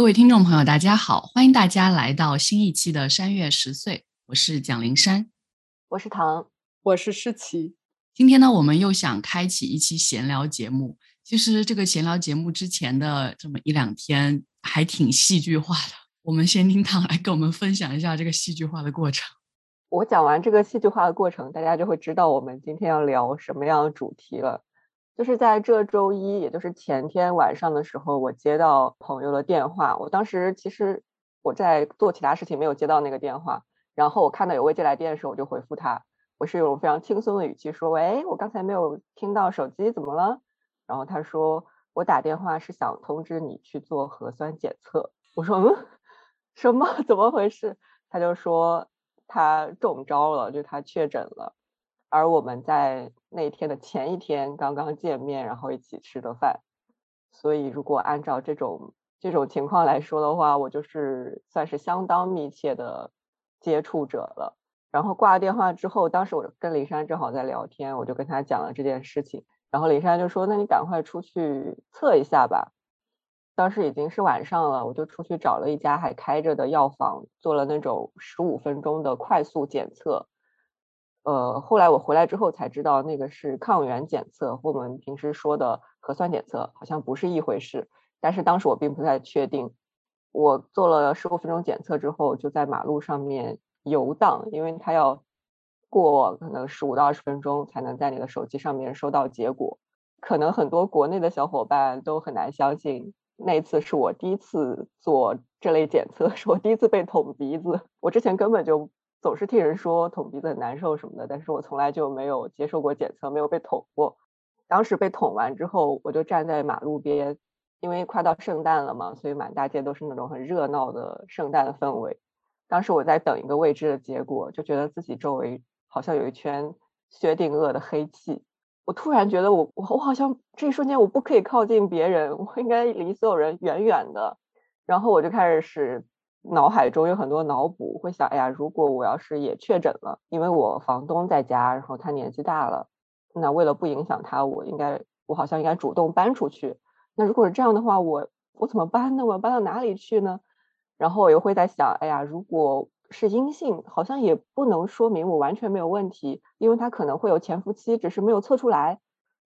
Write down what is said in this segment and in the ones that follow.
各位听众朋友，大家好，欢迎大家来到新一期的山月十岁，我是蒋灵山，我是唐，我是诗琪。今天呢，我们又想开启一期闲聊节目。其实这个闲聊节目之前的这么一两天还挺戏剧化的。我们先听唐来跟我们分享一下这个戏剧化的过程。我讲完这个戏剧化的过程，大家就会知道我们今天要聊什么样的主题了。就是在这周一，也就是前天晚上的时候，我接到朋友的电话。我当时其实我在做其他事情，没有接到那个电话。然后我看到有未接来电的时候，我就回复他，我是用非常轻松的语气说：“喂，我刚才没有听到手机，怎么了？”然后他说：“我打电话是想通知你去做核酸检测。”我说：“嗯，什么？怎么回事？”他就说他中招了，就他确诊了。而我们在那天的前一天刚刚见面，然后一起吃的饭，所以如果按照这种这种情况来说的话，我就是算是相当密切的接触者了。然后挂了电话之后，当时我跟林珊正好在聊天，我就跟他讲了这件事情，然后林珊就说：“那你赶快出去测一下吧。”当时已经是晚上了，我就出去找了一家还开着的药房，做了那种十五分钟的快速检测。呃，后来我回来之后才知道，那个是抗原检测和我们平时说的核酸检测好像不是一回事。但是当时我并不太确定。我做了十五分钟检测之后，就在马路上面游荡，因为它要过可能十五到二十分钟才能在你的手机上面收到结果。可能很多国内的小伙伴都很难相信，那次是我第一次做这类检测，是我第一次被捅鼻子。我之前根本就。总是听人说捅鼻子很难受什么的，但是我从来就没有接受过检测，没有被捅过。当时被捅完之后，我就站在马路边，因为快到圣诞了嘛，所以满大街都是那种很热闹的圣诞的氛围。当时我在等一个未知的结果，就觉得自己周围好像有一圈薛定谔的黑气。我突然觉得我我我好像这一瞬间我不可以靠近别人，我应该离所有人远远的。然后我就开始使。脑海中有很多脑补，会想，哎呀，如果我要是也确诊了，因为我房东在家，然后他年纪大了，那为了不影响他，我应该，我好像应该主动搬出去。那如果是这样的话，我我怎么搬呢？我要搬到哪里去呢？然后我又会在想，哎呀，如果是阴性，好像也不能说明我完全没有问题，因为他可能会有潜伏期，只是没有测出来。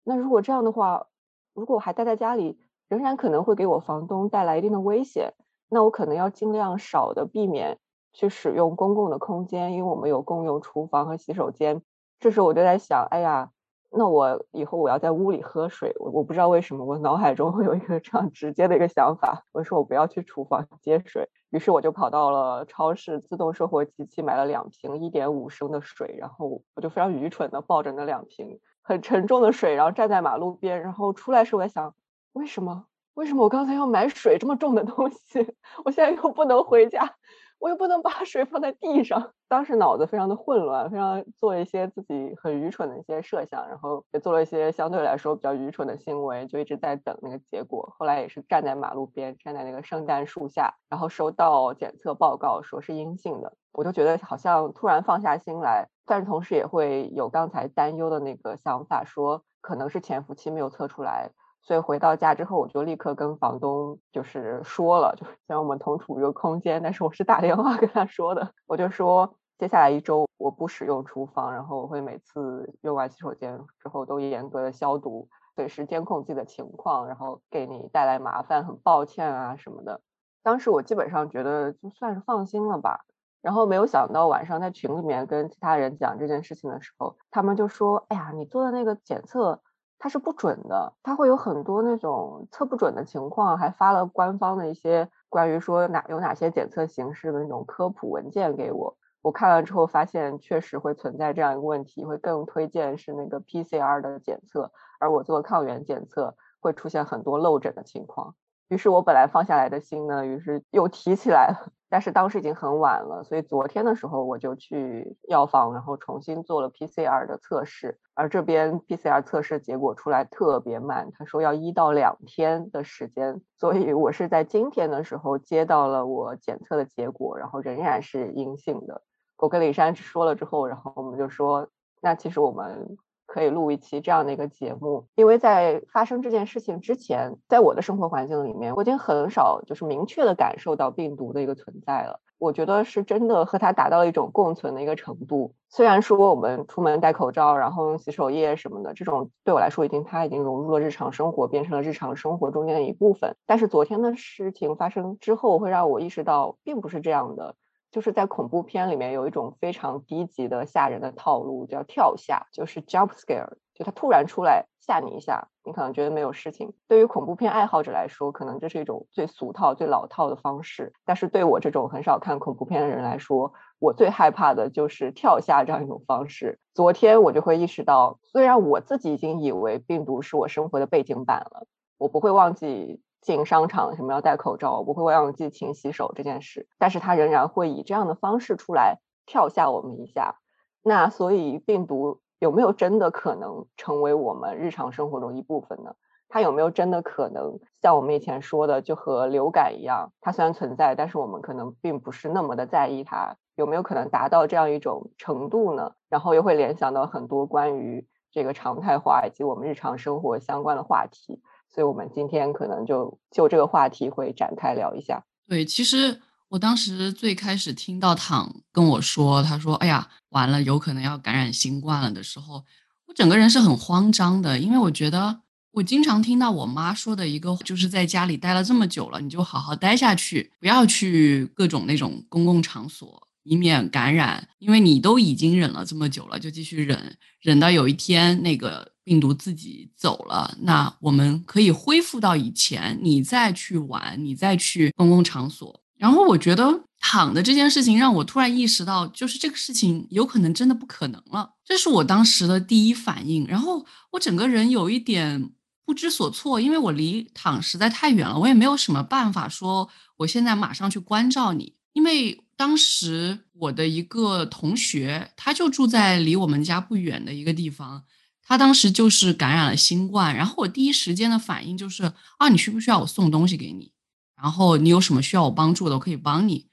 那如果这样的话，如果我还待在家里，仍然可能会给我房东带来一定的危险。那我可能要尽量少的避免去使用公共的空间，因为我们有共用厨房和洗手间。这时候我就在想，哎呀，那我以后我要在屋里喝水，我我不知道为什么我脑海中会有一个这样直接的一个想法，我说我不要去厨房接水。于是我就跑到了超市自动售货机器买了两瓶一点五升的水，然后我就非常愚蠢的抱着那两瓶很沉重的水，然后站在马路边，然后出来时我在想，为什么？为什么我刚才要买水这么重的东西？我现在又不能回家，我又不能把水放在地上。当时脑子非常的混乱，非常做一些自己很愚蠢的一些设想，然后也做了一些相对来说比较愚蠢的行为，就一直在等那个结果。后来也是站在马路边，站在那个圣诞树下，然后收到检测报告说是阴性的，我就觉得好像突然放下心来，但是同时也会有刚才担忧的那个想法，说可能是潜伏期没有测出来。所以回到家之后，我就立刻跟房东就是说了，就是虽然我们同处一个空间，但是我是打电话跟他说的。我就说接下来一周我不使用厨房，然后我会每次用完洗手间之后都严格的消毒，随时监控自己的情况，然后给你带来麻烦，很抱歉啊什么的。当时我基本上觉得就算是放心了吧。然后没有想到晚上在群里面跟其他人讲这件事情的时候，他们就说：“哎呀，你做的那个检测。”它是不准的，它会有很多那种测不准的情况，还发了官方的一些关于说哪有哪些检测形式的那种科普文件给我。我看了之后发现确实会存在这样一个问题，会更推荐是那个 PCR 的检测，而我做抗原检测会出现很多漏诊的情况。于是我本来放下来的心呢，于是又提起来了。但是当时已经很晚了，所以昨天的时候我就去药房，然后重新做了 PCR 的测试。而这边 PCR 测试结果出来特别慢，他说要一到两天的时间。所以我是在今天的时候接到了我检测的结果，然后仍然是阴性的。我跟李珊说了之后，然后我们就说，那其实我们可以录一期这样的一个节目，因为在发生这件事情之前，在我的生活环境里面，我已经很少就是明确的感受到病毒的一个存在了。我觉得是真的和它达到了一种共存的一个程度。虽然说我们出门戴口罩，然后用洗手液什么的，这种对我来说已经它已经融入了日常生活，变成了日常生活中间的一部分。但是昨天的事情发生之后，会让我意识到并不是这样的。就是在恐怖片里面有一种非常低级的吓人的套路，叫跳吓，就是 jump scare，就他突然出来吓你一下，你可能觉得没有事情。对于恐怖片爱好者来说，可能这是一种最俗套、最老套的方式。但是对我这种很少看恐怖片的人来说，我最害怕的就是跳吓这样一种方式。昨天我就会意识到，虽然我自己已经以为病毒是我生活的背景板了，我不会忘记。进商场什么要戴口罩，不会忘记勤洗手这件事，但是它仍然会以这样的方式出来跳吓我们一下。那所以病毒有没有真的可能成为我们日常生活中一部分呢？它有没有真的可能像我们以前说的，就和流感一样，它虽然存在，但是我们可能并不是那么的在意它？有没有可能达到这样一种程度呢？然后又会联想到很多关于这个常态化以及我们日常生活相关的话题。所以，我们今天可能就就这个话题会展开聊一下。对，其实我当时最开始听到躺跟我说，他说：“哎呀，完了，有可能要感染新冠了”的时候，我整个人是很慌张的，因为我觉得我经常听到我妈说的一个，就是在家里待了这么久了，你就好好待下去，不要去各种那种公共场所，以免感染。因为你都已经忍了这么久了，就继续忍，忍到有一天那个。病毒自己走了，那我们可以恢复到以前，你再去玩，你再去公共场所。然后我觉得躺的这件事情让我突然意识到，就是这个事情有可能真的不可能了，这是我当时的第一反应。然后我整个人有一点不知所措，因为我离躺实在太远了，我也没有什么办法说我现在马上去关照你，因为当时我的一个同学，他就住在离我们家不远的一个地方。他当时就是感染了新冠，然后我第一时间的反应就是啊，你需不需要我送东西给你？然后你有什么需要我帮助的，我可以帮你。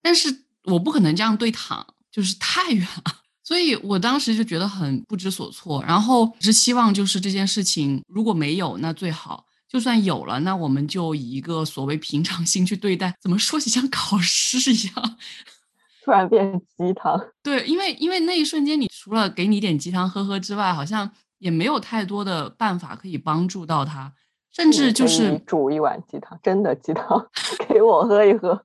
但是我不可能这样对躺，就是太远了，所以我当时就觉得很不知所措。然后是希望就是这件事情如果没有那最好，就算有了，那我们就以一个所谓平常心去对待。怎么说起像考试一样？突然变鸡汤，对，因为因为那一瞬间，你除了给你点鸡汤喝喝之外，好像也没有太多的办法可以帮助到他，甚至就是煮一碗鸡汤，真的鸡汤 给我喝一喝。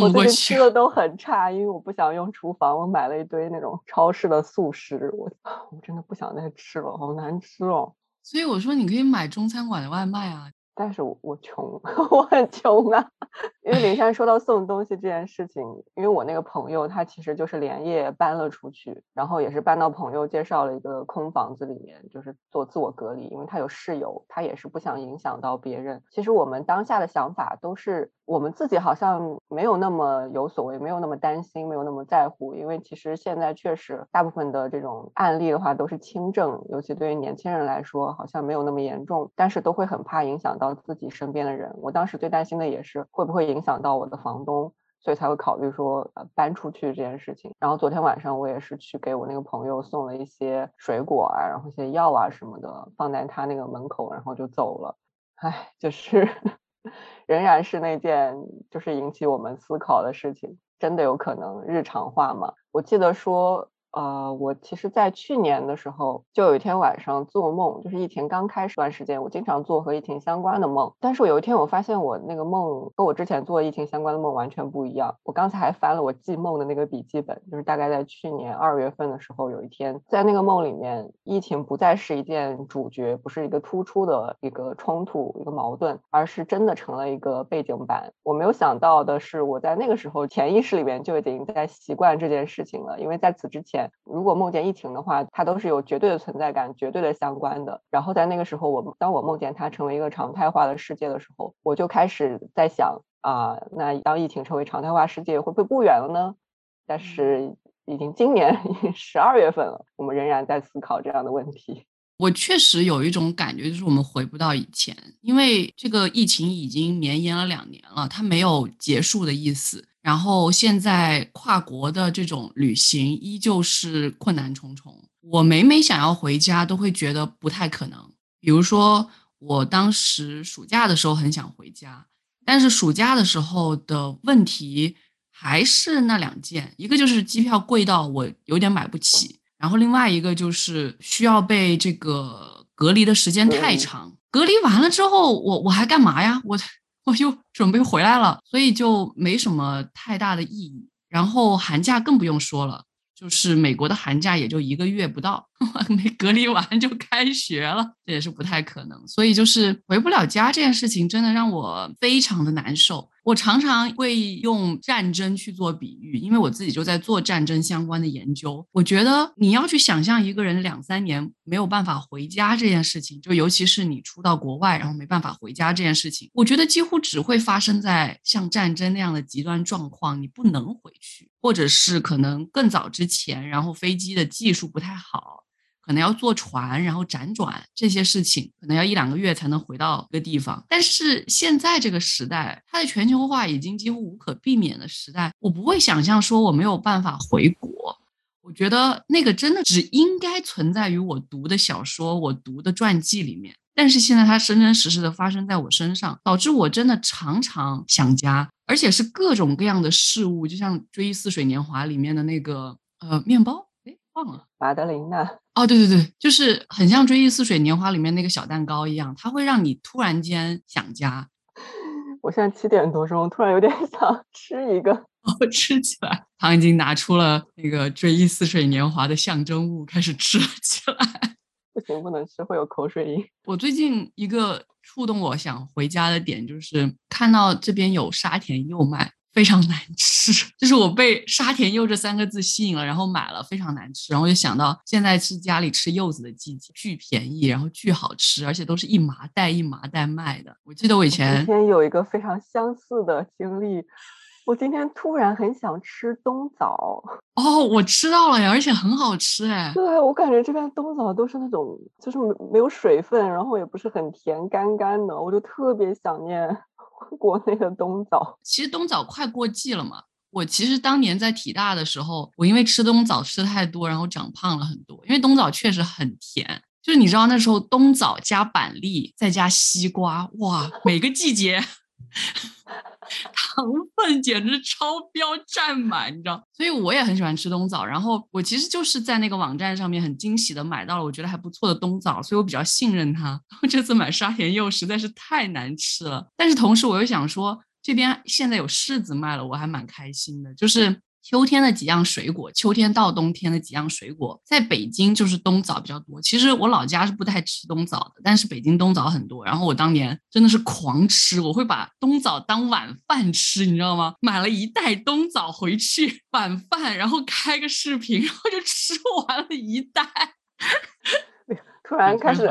我最近吃的都很差，因为我不想用厨房，我买了一堆那种超市的速食，我我真的不想再吃了，好难吃哦。所以我说，你可以买中餐馆的外卖啊。但是我穷，我很穷啊。因为林珊说到送东西这件事情，因为我那个朋友他其实就是连夜搬了出去，然后也是搬到朋友介绍了一个空房子里面，就是做自我隔离，因为他有室友，他也是不想影响到别人。其实我们当下的想法都是，我们自己好像没有那么有所谓，没有那么担心，没有那么在乎，因为其实现在确实大部分的这种案例的话都是轻症，尤其对于年轻人来说，好像没有那么严重，但是都会很怕影响到自己身边的人。我当时最担心的也是会不会影。响到我的房东，所以才会考虑说搬出去这件事情。然后昨天晚上我也是去给我那个朋友送了一些水果啊，然后一些药啊什么的，放在他那个门口，然后就走了。唉，就是仍然是那件就是引起我们思考的事情，真的有可能日常化吗？我记得说。呃，我其实，在去年的时候，就有一天晚上做梦，就是疫情刚开始段时间，我经常做和疫情相关的梦。但是我有一天，我发现我那个梦和我之前做疫情相关的梦完全不一样。我刚才还翻了我记梦的那个笔记本，就是大概在去年二月份的时候，有一天在那个梦里面，疫情不再是一件主角，不是一个突出的一个冲突、一个矛盾，而是真的成了一个背景板。我没有想到的是，我在那个时候潜意识里面就已经在习惯这件事情了，因为在此之前。如果梦见疫情的话，它都是有绝对的存在感、绝对的相关的。然后在那个时候，我当我梦见它成为一个常态化的世界的时候，我就开始在想啊，那当疫情成为常态化世界，会不会不远了呢？但是已经今年十二月份了，我们仍然在思考这样的问题。我确实有一种感觉，就是我们回不到以前，因为这个疫情已经绵延了两年了，它没有结束的意思。然后现在跨国的这种旅行依旧是困难重重，我每每想要回家，都会觉得不太可能。比如说，我当时暑假的时候很想回家，但是暑假的时候的问题还是那两件，一个就是机票贵到我有点买不起，然后另外一个就是需要被这个隔离的时间太长。隔离完了之后，我我还干嘛呀？我我又准备回来了，所以就没什么太大的意义。然后寒假更不用说了，就是美国的寒假也就一个月不到，没隔离完就开学了，这也是不太可能。所以就是回不了家这件事情，真的让我非常的难受。我常常会用战争去做比喻，因为我自己就在做战争相关的研究。我觉得你要去想象一个人两三年没有办法回家这件事情，就尤其是你出到国外然后没办法回家这件事情，我觉得几乎只会发生在像战争那样的极端状况，你不能回去，或者是可能更早之前，然后飞机的技术不太好。可能要坐船，然后辗转这些事情，可能要一两个月才能回到一个地方。但是现在这个时代，它的全球化已经几乎无可避免的时代，我不会想象说我没有办法回国。我觉得那个真的只应该存在于我读的小说、我读的传记里面。但是现在它真真实实的发生在我身上，导致我真的常常想家，而且是各种各样的事物，就像《追忆似水年华》里面的那个呃面包。忘了马德琳娜哦，对对对，就是很像《追忆似水年华》里面那个小蛋糕一样，它会让你突然间想家。我现在七点多钟，突然有点想吃一个，哦，吃起来。唐已经拿出了那个《追忆似水年华》的象征物，开始吃了起来。不行，不能吃，会有口水音。我最近一个触动我想回家的点，就是看到这边有沙田柚卖。非常难吃，就是我被沙田柚这三个字吸引了，然后买了，非常难吃。然后就想到现在是家里吃柚子的季节，巨便宜，然后巨好吃，而且都是一麻袋一麻袋卖的。我记得我以前今天有一个非常相似的经历，我今天突然很想吃冬枣。哦，我吃到了呀，而且很好吃哎。对，我感觉这边冬枣都是那种就是没有水分，然后也不是很甜，干干的，我就特别想念。国内的冬枣，其实冬枣快过季了嘛。我其实当年在体大的时候，我因为吃冬枣吃太多，然后长胖了很多。因为冬枣确实很甜，就是你知道那时候冬枣加板栗再加西瓜，哇，每个季节。糖分简直超标占满，你知道，所以我也很喜欢吃冬枣。然后我其实就是在那个网站上面很惊喜的买到了我觉得还不错的冬枣，所以我比较信任它。这次买沙田柚实在是太难吃了，但是同时我又想说，这边现在有柿子卖了，我还蛮开心的，就是。秋天的几样水果，秋天到冬天的几样水果，在北京就是冬枣比较多。其实我老家是不太吃冬枣的，但是北京冬枣很多。然后我当年真的是狂吃，我会把冬枣当晚饭吃，你知道吗？买了一袋冬枣回去晚饭，然后开个视频，然后就吃完了一袋。突然开始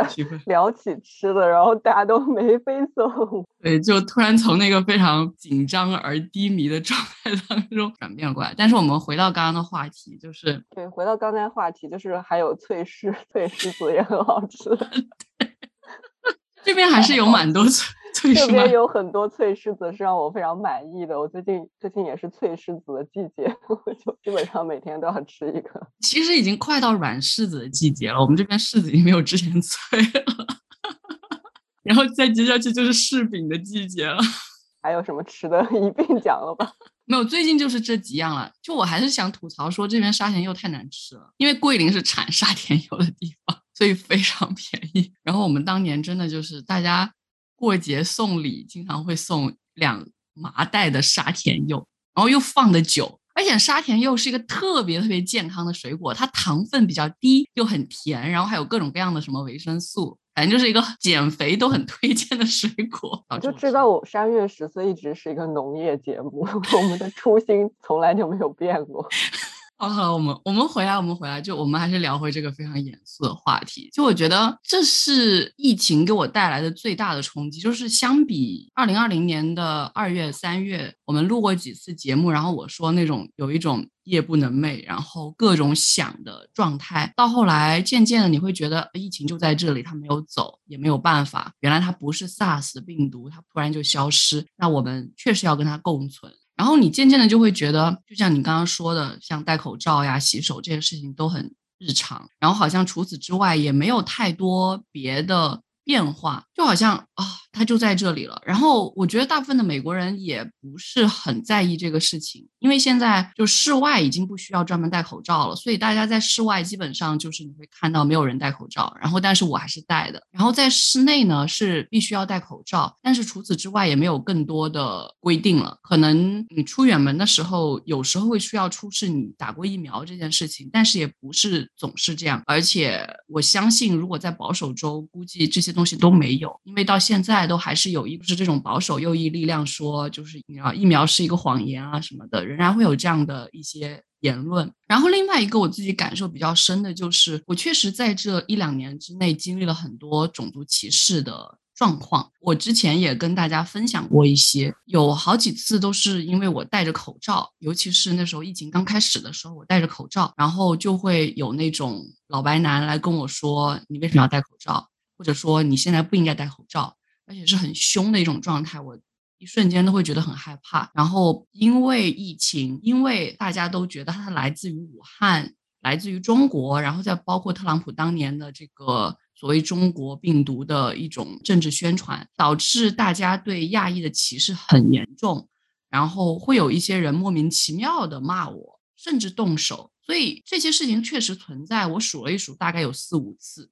聊起吃的，然后大家都眉飞色舞。对，就突然从那个非常紧张而低迷的状态当中转变过来。但是我们回到刚刚的话题，就是对，回到刚才话题，就是还有脆柿，脆柿子也很好吃。这边还是有蛮多脆。这边有很多脆柿子是让我非常满意的。我最近最近也是脆柿子的季节，我就基本上每天都要吃一个。其实已经快到软柿子的季节了，我们这边柿子已经没有之前脆了。然后再接下去就是柿饼的季节了。还有什么吃的，一并讲了吧？没有，最近就是这几样了。就我还是想吐槽说，这边沙田柚太难吃了，因为桂林是产沙田柚的地方，所以非常便宜。然后我们当年真的就是大家。过节送礼经常会送两麻袋的沙田柚，然后又放的久，而且沙田柚是一个特别特别健康的水果，它糖分比较低，又很甜，然后还有各种各样的什么维生素，反正就是一个减肥都很推荐的水果。我就知道我三月十岁一直是一个农业节目，我们的初心从来就没有变过。好了，我们我们回来，我们回来，就我们还是聊回这个非常严肃的话题。就我觉得这是疫情给我带来的最大的冲击，就是相比二零二零年的二月、三月，我们录过几次节目，然后我说那种有一种夜不能寐，然后各种想的状态，到后来渐渐的你会觉得疫情就在这里，它没有走，也没有办法，原来它不是 SARS 病毒，它突然就消失，那我们确实要跟它共存。然后你渐渐的就会觉得，就像你刚刚说的，像戴口罩呀、洗手这些事情都很日常，然后好像除此之外也没有太多别的。变化就好像啊，它就在这里了。然后我觉得大部分的美国人也不是很在意这个事情，因为现在就室外已经不需要专门戴口罩了，所以大家在室外基本上就是你会看到没有人戴口罩。然后但是我还是戴的。然后在室内呢是必须要戴口罩，但是除此之外也没有更多的规定了。可能你出远门的时候，有时候会需要出示你打过疫苗这件事情，但是也不是总是这样。而且我相信，如果在保守州，估计这些。东西都没有，因为到现在都还是有一是这种保守右翼力量说，就是你知道疫苗是一个谎言啊什么的，仍然会有这样的一些言论。然后另外一个我自己感受比较深的就是，我确实在这一两年之内经历了很多种族歧视的状况。我之前也跟大家分享过一些，有好几次都是因为我戴着口罩，尤其是那时候疫情刚开始的时候，我戴着口罩，然后就会有那种老白男来跟我说：“你为什么要戴口罩？”或者说你现在不应该戴口罩，而且是很凶的一种状态，我一瞬间都会觉得很害怕。然后因为疫情，因为大家都觉得它来自于武汉，来自于中国，然后再包括特朗普当年的这个所谓中国病毒的一种政治宣传，导致大家对亚裔的歧视很严重。然后会有一些人莫名其妙的骂我，甚至动手。所以这些事情确实存在，我数了一数，大概有四五次。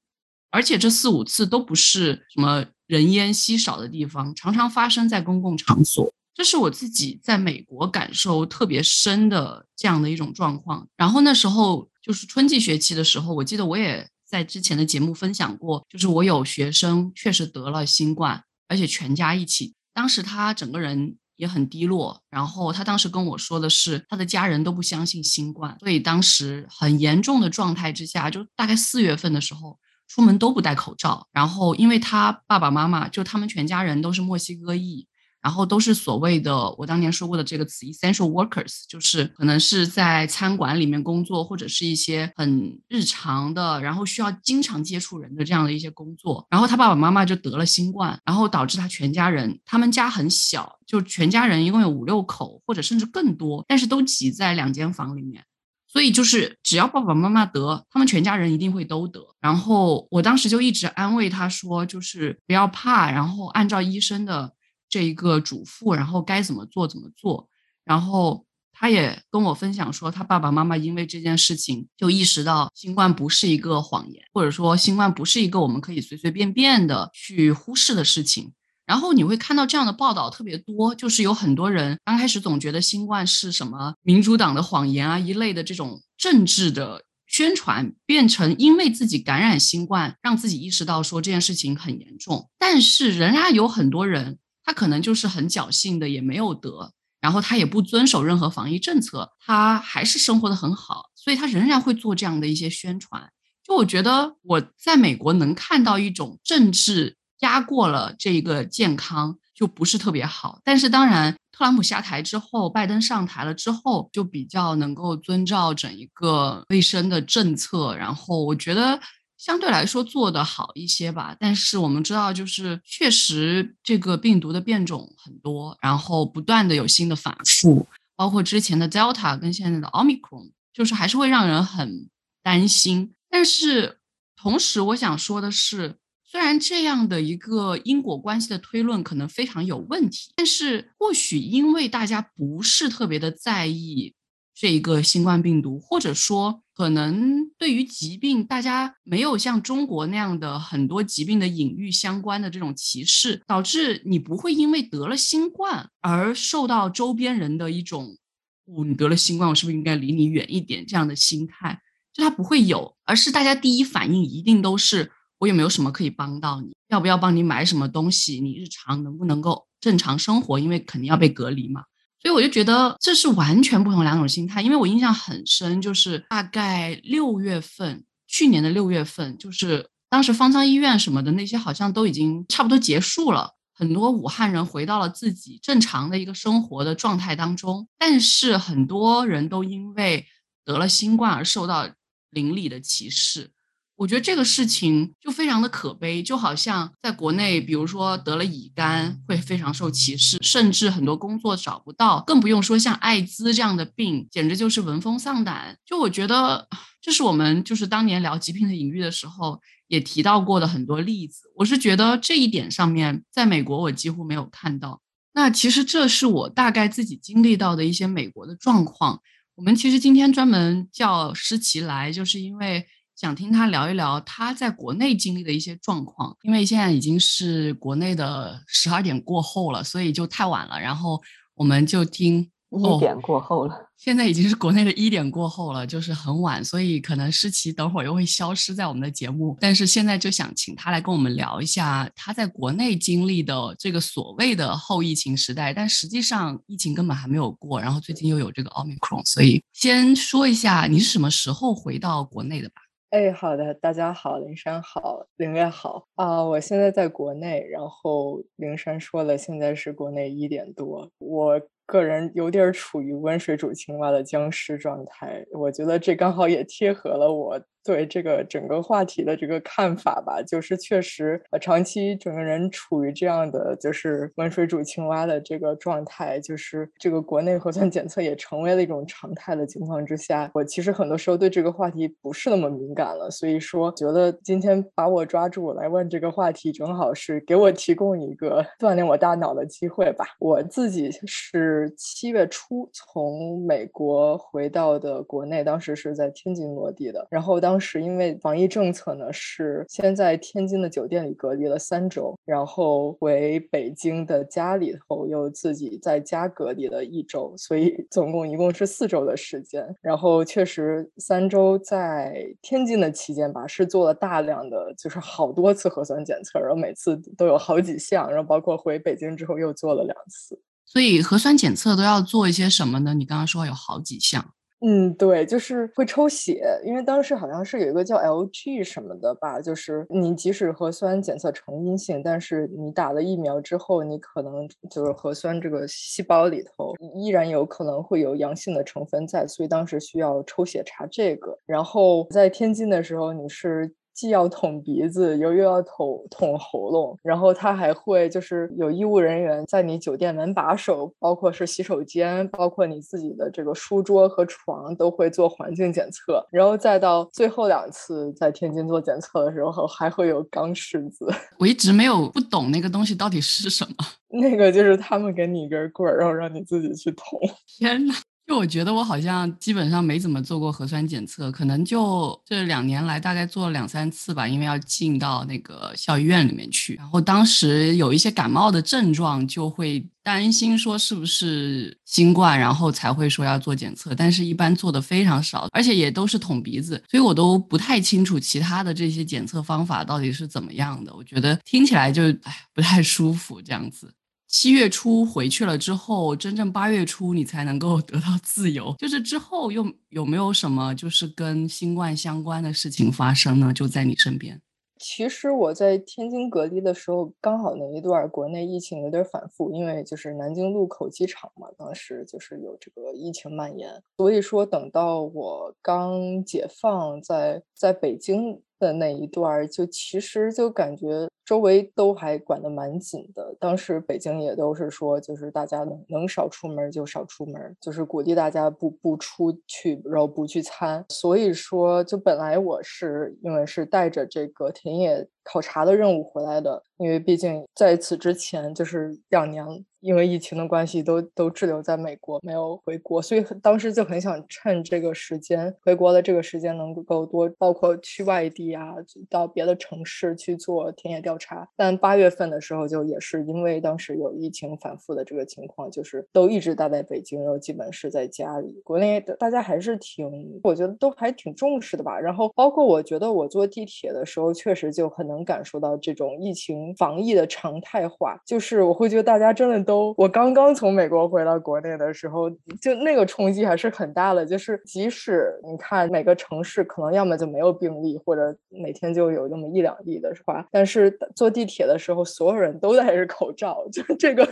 而且这四五次都不是什么人烟稀少的地方，常常发生在公共场所。这是我自己在美国感受特别深的这样的一种状况。然后那时候就是春季学期的时候，我记得我也在之前的节目分享过，就是我有学生确实得了新冠，而且全家一起。当时他整个人也很低落，然后他当时跟我说的是，他的家人都不相信新冠，所以当时很严重的状态之下，就大概四月份的时候。出门都不戴口罩，然后因为他爸爸妈妈就他们全家人都是墨西哥裔，然后都是所谓的我当年说过的这个词 essential workers，就是可能是在餐馆里面工作或者是一些很日常的，然后需要经常接触人的这样的一些工作。然后他爸爸妈妈就得了新冠，然后导致他全家人，他们家很小，就全家人一共有五六口或者甚至更多，但是都挤在两间房里面。所以就是，只要爸爸妈妈得，他们全家人一定会都得。然后我当时就一直安慰他说，就是不要怕，然后按照医生的这一个嘱咐，然后该怎么做怎么做。然后他也跟我分享说，他爸爸妈妈因为这件事情就意识到新冠不是一个谎言，或者说新冠不是一个我们可以随随便便的去忽视的事情。然后你会看到这样的报道特别多，就是有很多人刚开始总觉得新冠是什么民主党的谎言啊一类的这种政治的宣传，变成因为自己感染新冠，让自己意识到说这件事情很严重。但是仍然有很多人，他可能就是很侥幸的也没有得，然后他也不遵守任何防疫政策，他还是生活的很好，所以他仍然会做这样的一些宣传。就我觉得我在美国能看到一种政治。压过了这个健康就不是特别好，但是当然，特朗普下台之后，拜登上台了之后，就比较能够遵照整一个卫生的政策，然后我觉得相对来说做得好一些吧。但是我们知道，就是确实这个病毒的变种很多，然后不断的有新的反复，包括之前的 Delta 跟现在的 Omicron，就是还是会让人很担心。但是同时，我想说的是。虽然这样的一个因果关系的推论可能非常有问题，但是或许因为大家不是特别的在意这一个新冠病毒，或者说可能对于疾病大家没有像中国那样的很多疾病的隐喻相关的这种歧视，导致你不会因为得了新冠而受到周边人的一种“哦，你得了新冠，我是不是应该离你远一点”这样的心态，就他不会有，而是大家第一反应一定都是。我有没有什么可以帮到你？要不要帮你买什么东西？你日常能不能够正常生活？因为肯定要被隔离嘛。所以我就觉得这是完全不同两种心态。因为我印象很深，就是大概六月份，去年的六月份，就是当时方舱医院什么的那些好像都已经差不多结束了，很多武汉人回到了自己正常的一个生活的状态当中。但是很多人都因为得了新冠而受到邻里的歧视。我觉得这个事情就非常的可悲，就好像在国内，比如说得了乙肝会非常受歧视，甚至很多工作找不到，更不用说像艾滋这样的病，简直就是闻风丧胆。就我觉得，这是我们就是当年聊疾病的隐喻的时候也提到过的很多例子。我是觉得这一点上面，在美国我几乎没有看到。那其实这是我大概自己经历到的一些美国的状况。我们其实今天专门叫诗琪来，就是因为想听他聊一聊他在国内经历的一些状况。因为现在已经是国内的十二点过后了，所以就太晚了。然后我们就听。一点过后了，现在已经是国内的一点过后了，就是很晚，所以可能诗琪等会儿又会消失在我们的节目。但是现在就想请他来跟我们聊一下他在国内经历的这个所谓的后疫情时代，但实际上疫情根本还没有过，然后最近又有这个奥密克戎，所以先说一下你是什么时候回到国内的吧？哎，好的，大家好，灵山好，灵月好啊，我现在在国内，然后灵山说了，现在是国内一点多，我。个人有点处于温水煮青蛙的僵尸状态，我觉得这刚好也贴合了我。对这个整个话题的这个看法吧，就是确实呃，长期整个人处于这样的就是温水煮青蛙的这个状态，就是这个国内核酸检测也成为了一种常态的情况之下，我其实很多时候对这个话题不是那么敏感了。所以说，觉得今天把我抓住来问这个话题，正好是给我提供一个锻炼我大脑的机会吧。我自己是七月初从美国回到的国内，当时是在天津落地的，然后当。当时因为防疫政策呢，是先在天津的酒店里隔离了三周，然后回北京的家里头又自己在家隔离了一周，所以 总共一共是四周的时间。然后确实三周在天津的期间吧，是做了大量的，就是好多次核酸检测，然后每次都有好几项，然后包括回北京之后又做了两次。所以核酸检测都要做一些什么呢？你刚刚说有好几项。嗯，对，就是会抽血，因为当时好像是有一个叫 LG 什么的吧，就是你即使核酸检测呈阴性，但是你打了疫苗之后，你可能就是核酸这个细胞里头依然有可能会有阳性的成分在，所以当时需要抽血查这个。然后在天津的时候，你是。既要捅鼻子，又又要捅捅喉咙，然后他还会就是有医务人员在你酒店门把手，包括是洗手间，包括你自己的这个书桌和床都会做环境检测，然后再到最后两次在天津做检测的时候，还会有钢拭子。我一直没有不懂那个东西到底是什么，那个就是他们给你一根棍儿，然后让你自己去捅。天呐！就我觉得我好像基本上没怎么做过核酸检测，可能就这两年来大概做了两三次吧，因为要进到那个校医院里面去。然后当时有一些感冒的症状，就会担心说是不是新冠，然后才会说要做检测。但是一般做的非常少，而且也都是捅鼻子，所以我都不太清楚其他的这些检测方法到底是怎么样的。我觉得听起来就哎不太舒服这样子。七月初回去了之后，真正八月初你才能够 得到自由。就是之后又有没有什么就是跟新冠相关的事情发生呢？就在你身边。其实我在天津隔离的时候，刚好那一段国内疫情有点反复，因为就是南京禄口机场嘛，当时就是有这个疫情蔓延。所以说，等到我刚解放在在北京的那一段，就其实就感觉。周围都还管得蛮紧的，当时北京也都是说，就是大家能能少出门就少出门，就是鼓励大家不不出去，然后不聚餐。所以说，就本来我是因为是带着这个田野考察的任务回来的，因为毕竟在此之前就是两年。因为疫情的关系，都都滞留在美国，没有回国，所以很当时就很想趁这个时间回国的这个时间，能够多包括去外地啊，到别的城市去做田野调查。但八月份的时候，就也是因为当时有疫情反复的这个情况，就是都一直待在北京，然后基本是在家里。国内的大家还是挺，我觉得都还挺重视的吧。然后包括我觉得我坐地铁的时候，确实就很能感受到这种疫情防疫的常态化，就是我会觉得大家真的。都，我刚刚从美国回到国内的时候，就那个冲击还是很大的。就是即使你看每个城市可能要么就没有病例，或者每天就有那么一两例的话，但是坐地铁的时候，所有人都戴着口罩，就这个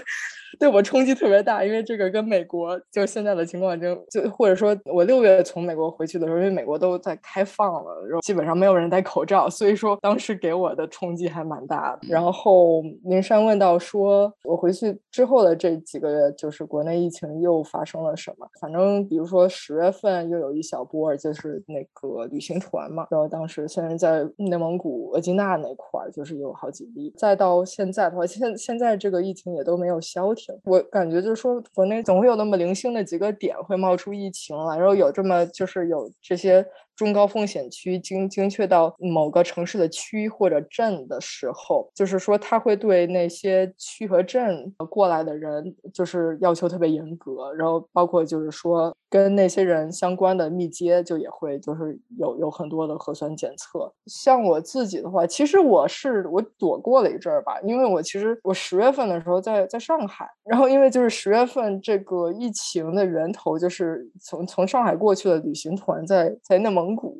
对我冲击特别大，因为这个跟美国就现在的情况就就或者说我六月从美国回去的时候，因为美国都在开放了，然后基本上没有人戴口罩，所以说当时给我的冲击还蛮大的。然后林珊问到说，我回去之后的这几个月，就是国内疫情又发生了什么？反正比如说十月份又有一小波，就是那个旅行团嘛，然后当时现在在内蒙古额济纳那块儿就是有好几例，再到现在的话，现现在这个疫情也都没有消停。我感觉就是说，国内总会有那么零星的几个点会冒出疫情来，然后有这么就是有这些。中高风险区精精确到某个城市的区或者镇的时候，就是说他会对那些区和镇过来的人，就是要求特别严格，然后包括就是说跟那些人相关的密接，就也会就是有有很多的核酸检测。像我自己的话，其实我是我躲过了一阵儿吧，因为我其实我十月份的时候在在上海，然后因为就是十月份这个疫情的源头就是从从上海过去的旅行团在在内蒙。蒙古。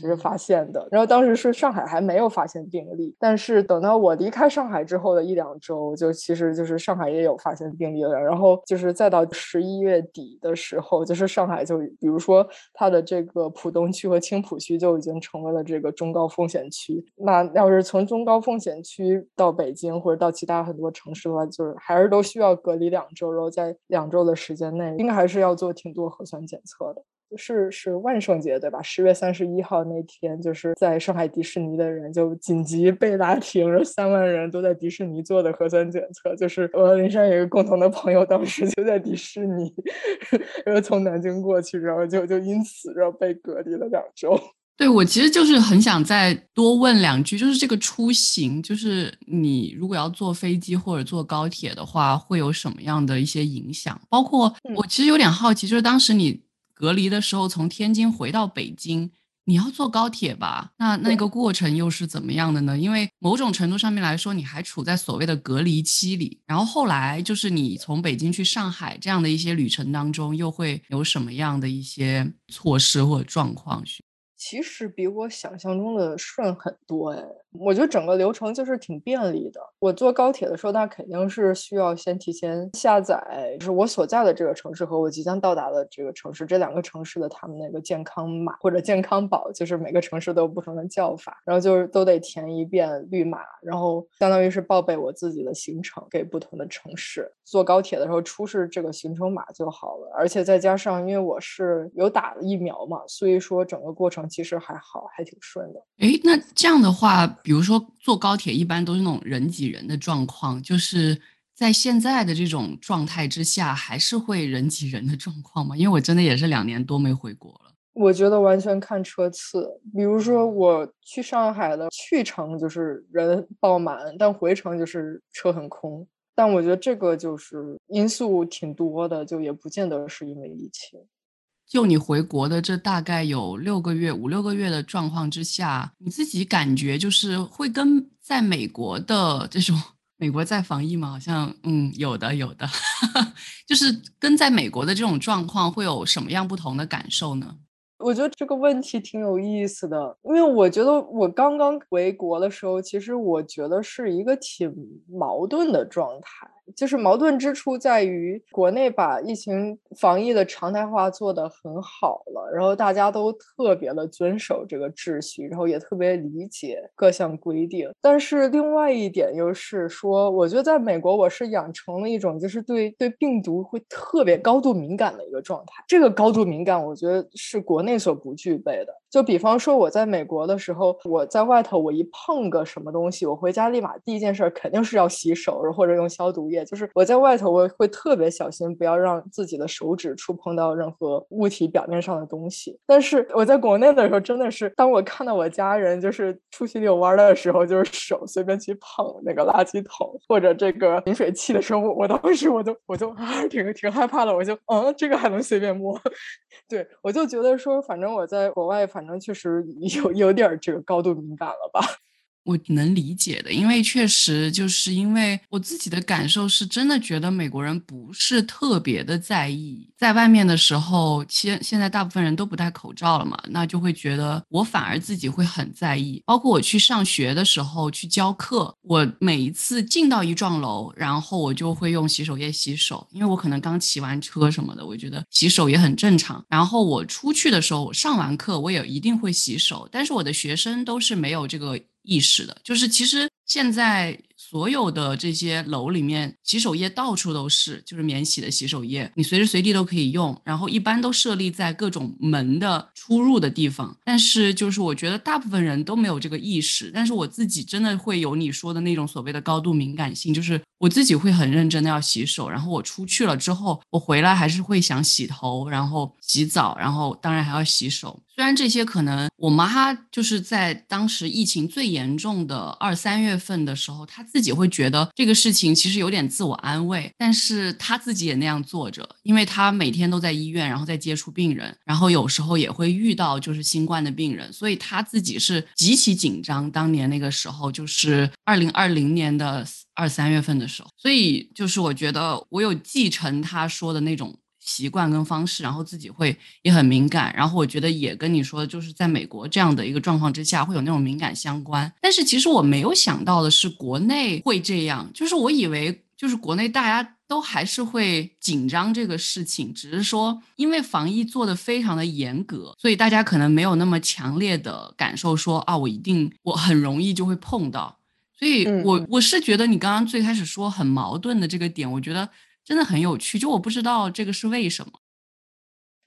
就是发现的，然后当时是上海还没有发现病例，但是等到我离开上海之后的一两周，就其实就是上海也有发现病例了。然后就是再到十一月底的时候，就是上海就比如说它的这个浦东区和青浦区就已经成为了这个中高风险区。那要是从中高风险区到北京或者到其他很多城市的话，就是还是都需要隔离两周，然后在两周的时间内，应该还是要做挺多核酸检测的。是是万圣节对吧？十月三十一号那天，就是在上海迪士尼的人就紧急被拉停，然后三万人都在迪士尼做的核酸检测。就是我和林珊有一个共同的朋友，当时就在迪士尼，然后从南京过去，然后就就因此然后被隔离了两周。对我其实就是很想再多问两句，就是这个出行，就是你如果要坐飞机或者坐高铁的话，会有什么样的一些影响？包括我其实有点好奇，就是当时你。隔离的时候，从天津回到北京，你要坐高铁吧？那那个过程又是怎么样的呢？因为某种程度上面来说，你还处在所谓的隔离期里。然后后来就是你从北京去上海这样的一些旅程当中，又会有什么样的一些措施或者状况？其实比我想象中的顺很多哎。我觉得整个流程就是挺便利的。我坐高铁的时候，那肯定是需要先提前下载，就是我所在的这个城市和我即将到达的这个城市这两个城市的他们那个健康码或者健康宝，就是每个城市都有不同的叫法，然后就是都得填一遍绿码，然后相当于是报备我自己的行程给不同的城市。坐高铁的时候出示这个行程码就好了，而且再加上因为我是有打了疫苗嘛，所以说整个过程其实还好，还挺顺的。哎，那这样的话。比如说坐高铁一般都是那种人挤人的状况，就是在现在的这种状态之下，还是会人挤人的状况吗？因为我真的也是两年多没回国了。我觉得完全看车次，比如说我去上海的去程就是人爆满，但回程就是车很空。但我觉得这个就是因素挺多的，就也不见得是因为疫情。就你回国的这大概有六个月、五六个月的状况之下，你自己感觉就是会跟在美国的这种美国在防疫吗？好像嗯，有的有的，就是跟在美国的这种状况会有什么样不同的感受呢？我觉得这个问题挺有意思的，因为我觉得我刚刚回国的时候，其实我觉得是一个挺矛盾的状态。就是矛盾之处在于，国内把疫情防疫的常态化做得很好了，然后大家都特别的遵守这个秩序，然后也特别理解各项规定。但是另外一点又是说，我觉得在美国，我是养成了一种就是对对病毒会特别高度敏感的一个状态。这个高度敏感，我觉得是国内所不具备的。就比方说，我在美国的时候，我在外头，我一碰个什么东西，我回家立马第一件事肯定是要洗手，或者用消毒液。就是我在外头，我会特别小心，不要让自己的手指触碰到任何物体表面上的东西。但是我在国内的时候，真的是当我看到我家人就是出去遛弯的时候，就是手随便去碰那个垃圾桶或者这个饮水器的时候，我当时我就我就啊挺挺害怕的，我就嗯这个还能随便摸？对我就觉得说，反正我在国外，反正确实有有点这个高度敏感了吧。我能理解的，因为确实就是因为我自己的感受是真的觉得美国人不是特别的在意，在外面的时候，现现在大部分人都不戴口罩了嘛，那就会觉得我反而自己会很在意。包括我去上学的时候去教课，我每一次进到一幢楼，然后我就会用洗手液洗手，因为我可能刚骑完车什么的，我觉得洗手也很正常。然后我出去的时候，我上完课我也一定会洗手，但是我的学生都是没有这个。意识的，就是其实现在。所有的这些楼里面，洗手液到处都是，就是免洗的洗手液，你随时随地都可以用。然后一般都设立在各种门的出入的地方。但是就是我觉得大部分人都没有这个意识。但是我自己真的会有你说的那种所谓的高度敏感性，就是我自己会很认真的要洗手。然后我出去了之后，我回来还是会想洗头，然后洗澡，然后当然还要洗手。虽然这些可能我妈就是在当时疫情最严重的二三月份的时候，她。自己会觉得这个事情其实有点自我安慰，但是她自己也那样做着，因为她每天都在医院，然后在接触病人，然后有时候也会遇到就是新冠的病人，所以她自己是极其紧张。当年那个时候就是二零二零年的二三月份的时候，所以就是我觉得我有继承她说的那种。习惯跟方式，然后自己会也很敏感，然后我觉得也跟你说，就是在美国这样的一个状况之下，会有那种敏感相关。但是其实我没有想到的是，国内会这样，就是我以为就是国内大家都还是会紧张这个事情，只是说因为防疫做的非常的严格，所以大家可能没有那么强烈的感受说啊，我一定我很容易就会碰到。所以我我是觉得你刚刚最开始说很矛盾的这个点，我觉得。真的很有趣，就我不知道这个是为什么。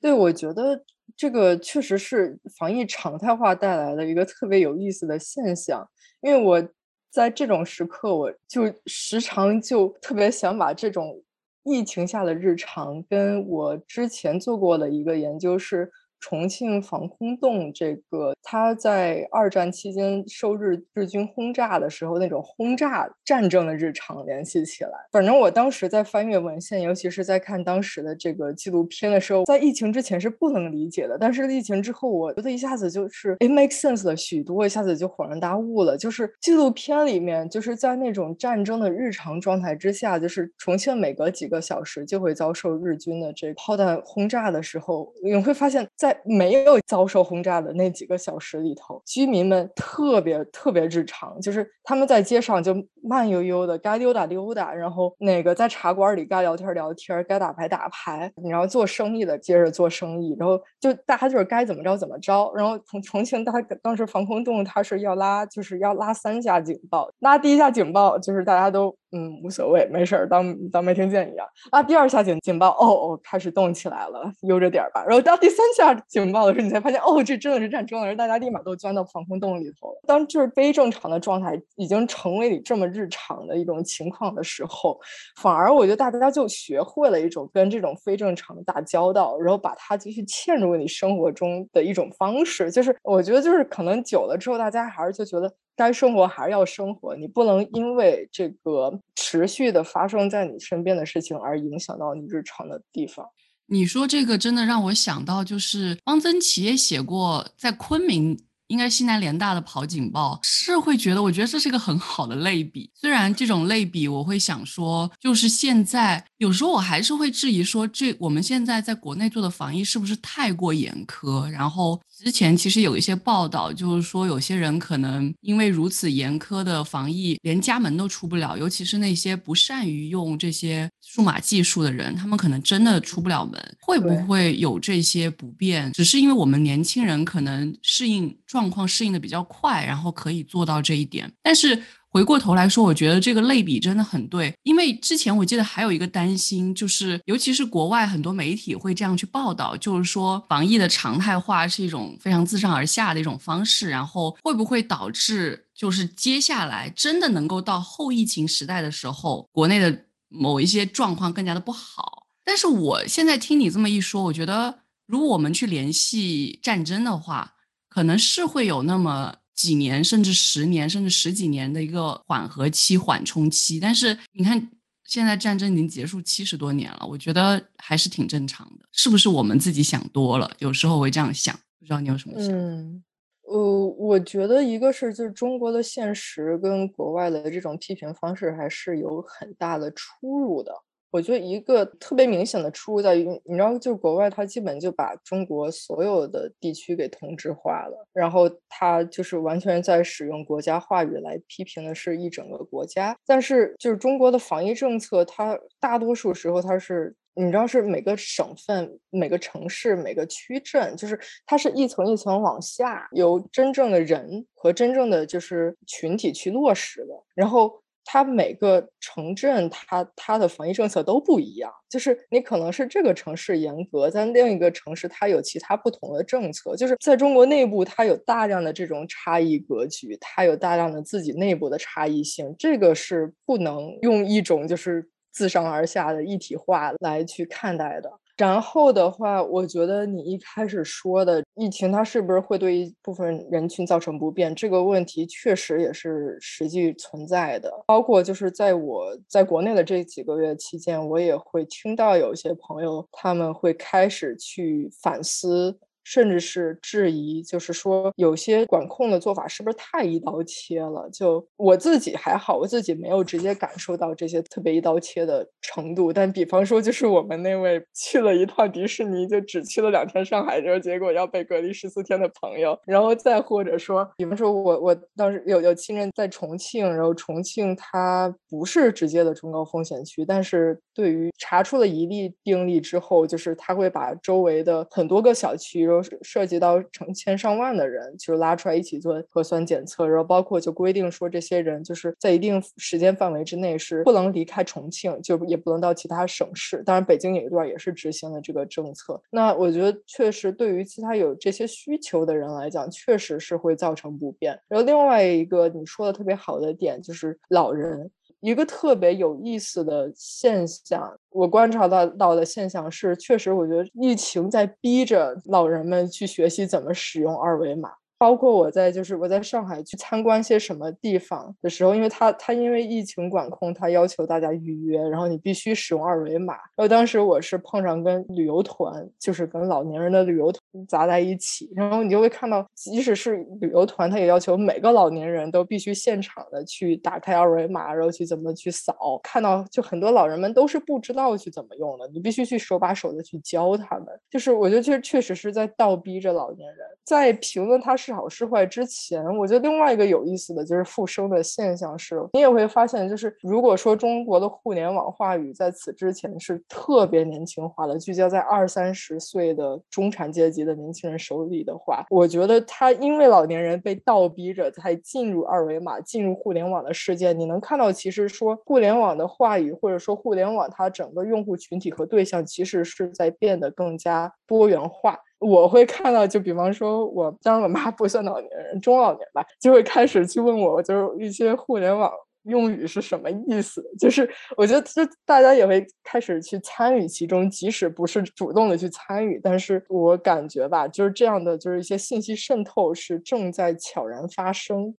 对，我觉得这个确实是防疫常态化带来的一个特别有意思的现象。因为我在这种时刻，我就时常就特别想把这种疫情下的日常，跟我之前做过的一个研究是。重庆防空洞这个，他在二战期间受日日军轰炸的时候，那种轰炸战争的日常联系起来。反正我当时在翻阅文献，尤其是在看当时的这个纪录片的时候，在疫情之前是不能理解的，但是疫情之后，我觉得一下子就是 it makes sense 了许多，一下子就恍然大悟了。就是纪录片里面，就是在那种战争的日常状态之下，就是重庆每隔几个小时就会遭受日军的这炮弹轰炸的时候，你会发现在。在没有遭受轰炸的那几个小时里头，居民们特别特别日常，就是他们在街上就慢悠悠的该溜达溜达，然后那个在茶馆里该聊天聊天，该打牌打牌，然后做生意的接着做生意，然后就大家就是该怎么着怎么着。然后从重庆，他当时防空洞他是要拉，就是要拉三下警报，拉第一下警报就是大家都。嗯，无所谓，没事儿，当当没听见一样。啊，第二下警警报，哦哦，开始动起来了，悠着点儿吧。然后到第三下警报的时候，你才发现，哦，这真的是战争了，大家立马都钻到防空洞里头了。当就是非正常的状态已经成为你这么日常的一种情况的时候，反而我觉得大家就学会了一种跟这种非正常打交道，然后把它继续嵌入你生活中的一种方式。就是我觉得，就是可能久了之后，大家还是就觉得。该生活还是要生活，你不能因为这个持续的发生在你身边的事情而影响到你日常的地方。你说这个真的让我想到，就是汪曾祺也写过，在昆明。应该西南联大的跑警报是会觉得，我觉得这是一个很好的类比。虽然这种类比，我会想说，就是现在有时候我还是会质疑说，这我们现在在国内做的防疫是不是太过严苛？然后之前其实有一些报道，就是说有些人可能因为如此严苛的防疫，连家门都出不了，尤其是那些不善于用这些数码技术的人，他们可能真的出不了门。会不会有这些不便？只是因为我们年轻人可能适应。状况适应的比较快，然后可以做到这一点。但是回过头来说，我觉得这个类比真的很对，因为之前我记得还有一个担心，就是尤其是国外很多媒体会这样去报道，就是说防疫的常态化是一种非常自上而下的一种方式，然后会不会导致就是接下来真的能够到后疫情时代的时候，国内的某一些状况更加的不好？但是我现在听你这么一说，我觉得如果我们去联系战争的话。可能是会有那么几年，甚至十年，甚至十几年的一个缓和期、缓冲期。但是你看，现在战争已经结束七十多年了，我觉得还是挺正常的。是不是我们自己想多了？有时候会这样想，不知道你有什么想？嗯，呃，我觉得一个是就是中国的现实跟国外的这种批评方式还是有很大的出入的。我觉得一个特别明显的出入在于，你知道，就是国外它基本就把中国所有的地区给同质化了，然后它就是完全在使用国家话语来批评的是一整个国家。但是就是中国的防疫政策，它大多数时候它是。你知道是每个省份、每个城市、每个区镇，就是它是一层一层往下，由真正的人和真正的就是群体去落实的。然后它每个城镇，它它的防疫政策都不一样。就是你可能是这个城市严格，在另一个城市它有其他不同的政策。就是在中国内部，它有大量的这种差异格局，它有大量的自己内部的差异性。这个是不能用一种就是。自上而下的一体化来去看待的。然后的话，我觉得你一开始说的疫情，它是不是会对一部分人群造成不便？这个问题确实也是实际存在的。包括就是在我在国内的这几个月期间，我也会听到有些朋友他们会开始去反思。甚至是质疑，就是说有些管控的做法是不是太一刀切了？就我自己还好，我自己没有直接感受到这些特别一刀切的程度。但比方说，就是我们那位去了一趟迪士尼，就只去了两天上海，之后结果要被隔离十四天的朋友，然后再或者说，比方说我我当时有有亲人在重庆，然后重庆它不是直接的中高风险区，但是对于查出了一例病例之后，就是他会把周围的很多个小区。涉及到成千上万的人，就拉出来一起做核酸检测，然后包括就规定说这些人就是在一定时间范围之内是不能离开重庆，就也不能到其他省市。当然，北京有一段也是执行了这个政策。那我觉得确实对于其他有这些需求的人来讲，确实是会造成不便。然后另外一个你说的特别好的点就是老人。一个特别有意思的现象，我观察到到的现象是，确实，我觉得疫情在逼着老人们去学习怎么使用二维码。包括我在就是我在上海去参观些什么地方的时候，因为他他因为疫情管控，他要求大家预约，然后你必须使用二维码。然后当时我是碰上跟旅游团，就是跟老年人的旅游团砸在一起，然后你就会看到，即使是旅游团，他也要求每个老年人都必须现场的去打开二维码，然后去怎么去扫。看到就很多老人们都是不知道去怎么用的，你必须去手把手的去教他们。就是我觉得这确实是在倒逼着老年人在评论他是。是好是坏之前，我觉得另外一个有意思的就是复生的现象是，你也会发现，就是如果说中国的互联网话语在此之前是特别年轻化的，聚焦在二三十岁的中产阶级的年轻人手里的话，我觉得他因为老年人被倒逼着才进入二维码、进入互联网的世界，你能看到，其实说互联网的话语或者说互联网它整个用户群体和对象其实是在变得更加多元化。我会看到，就比方说，我当然我妈不算老年人，中老年吧，就会开始去问我，就是一些互联网用语是什么意思。就是我觉得，就大家也会开始去参与其中，即使不是主动的去参与，但是我感觉吧，就是这样的，就是一些信息渗透是正在悄然发生。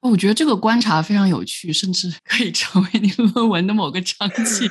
哦我觉得这个观察非常有趣，甚至可以成为你论文的某个章节。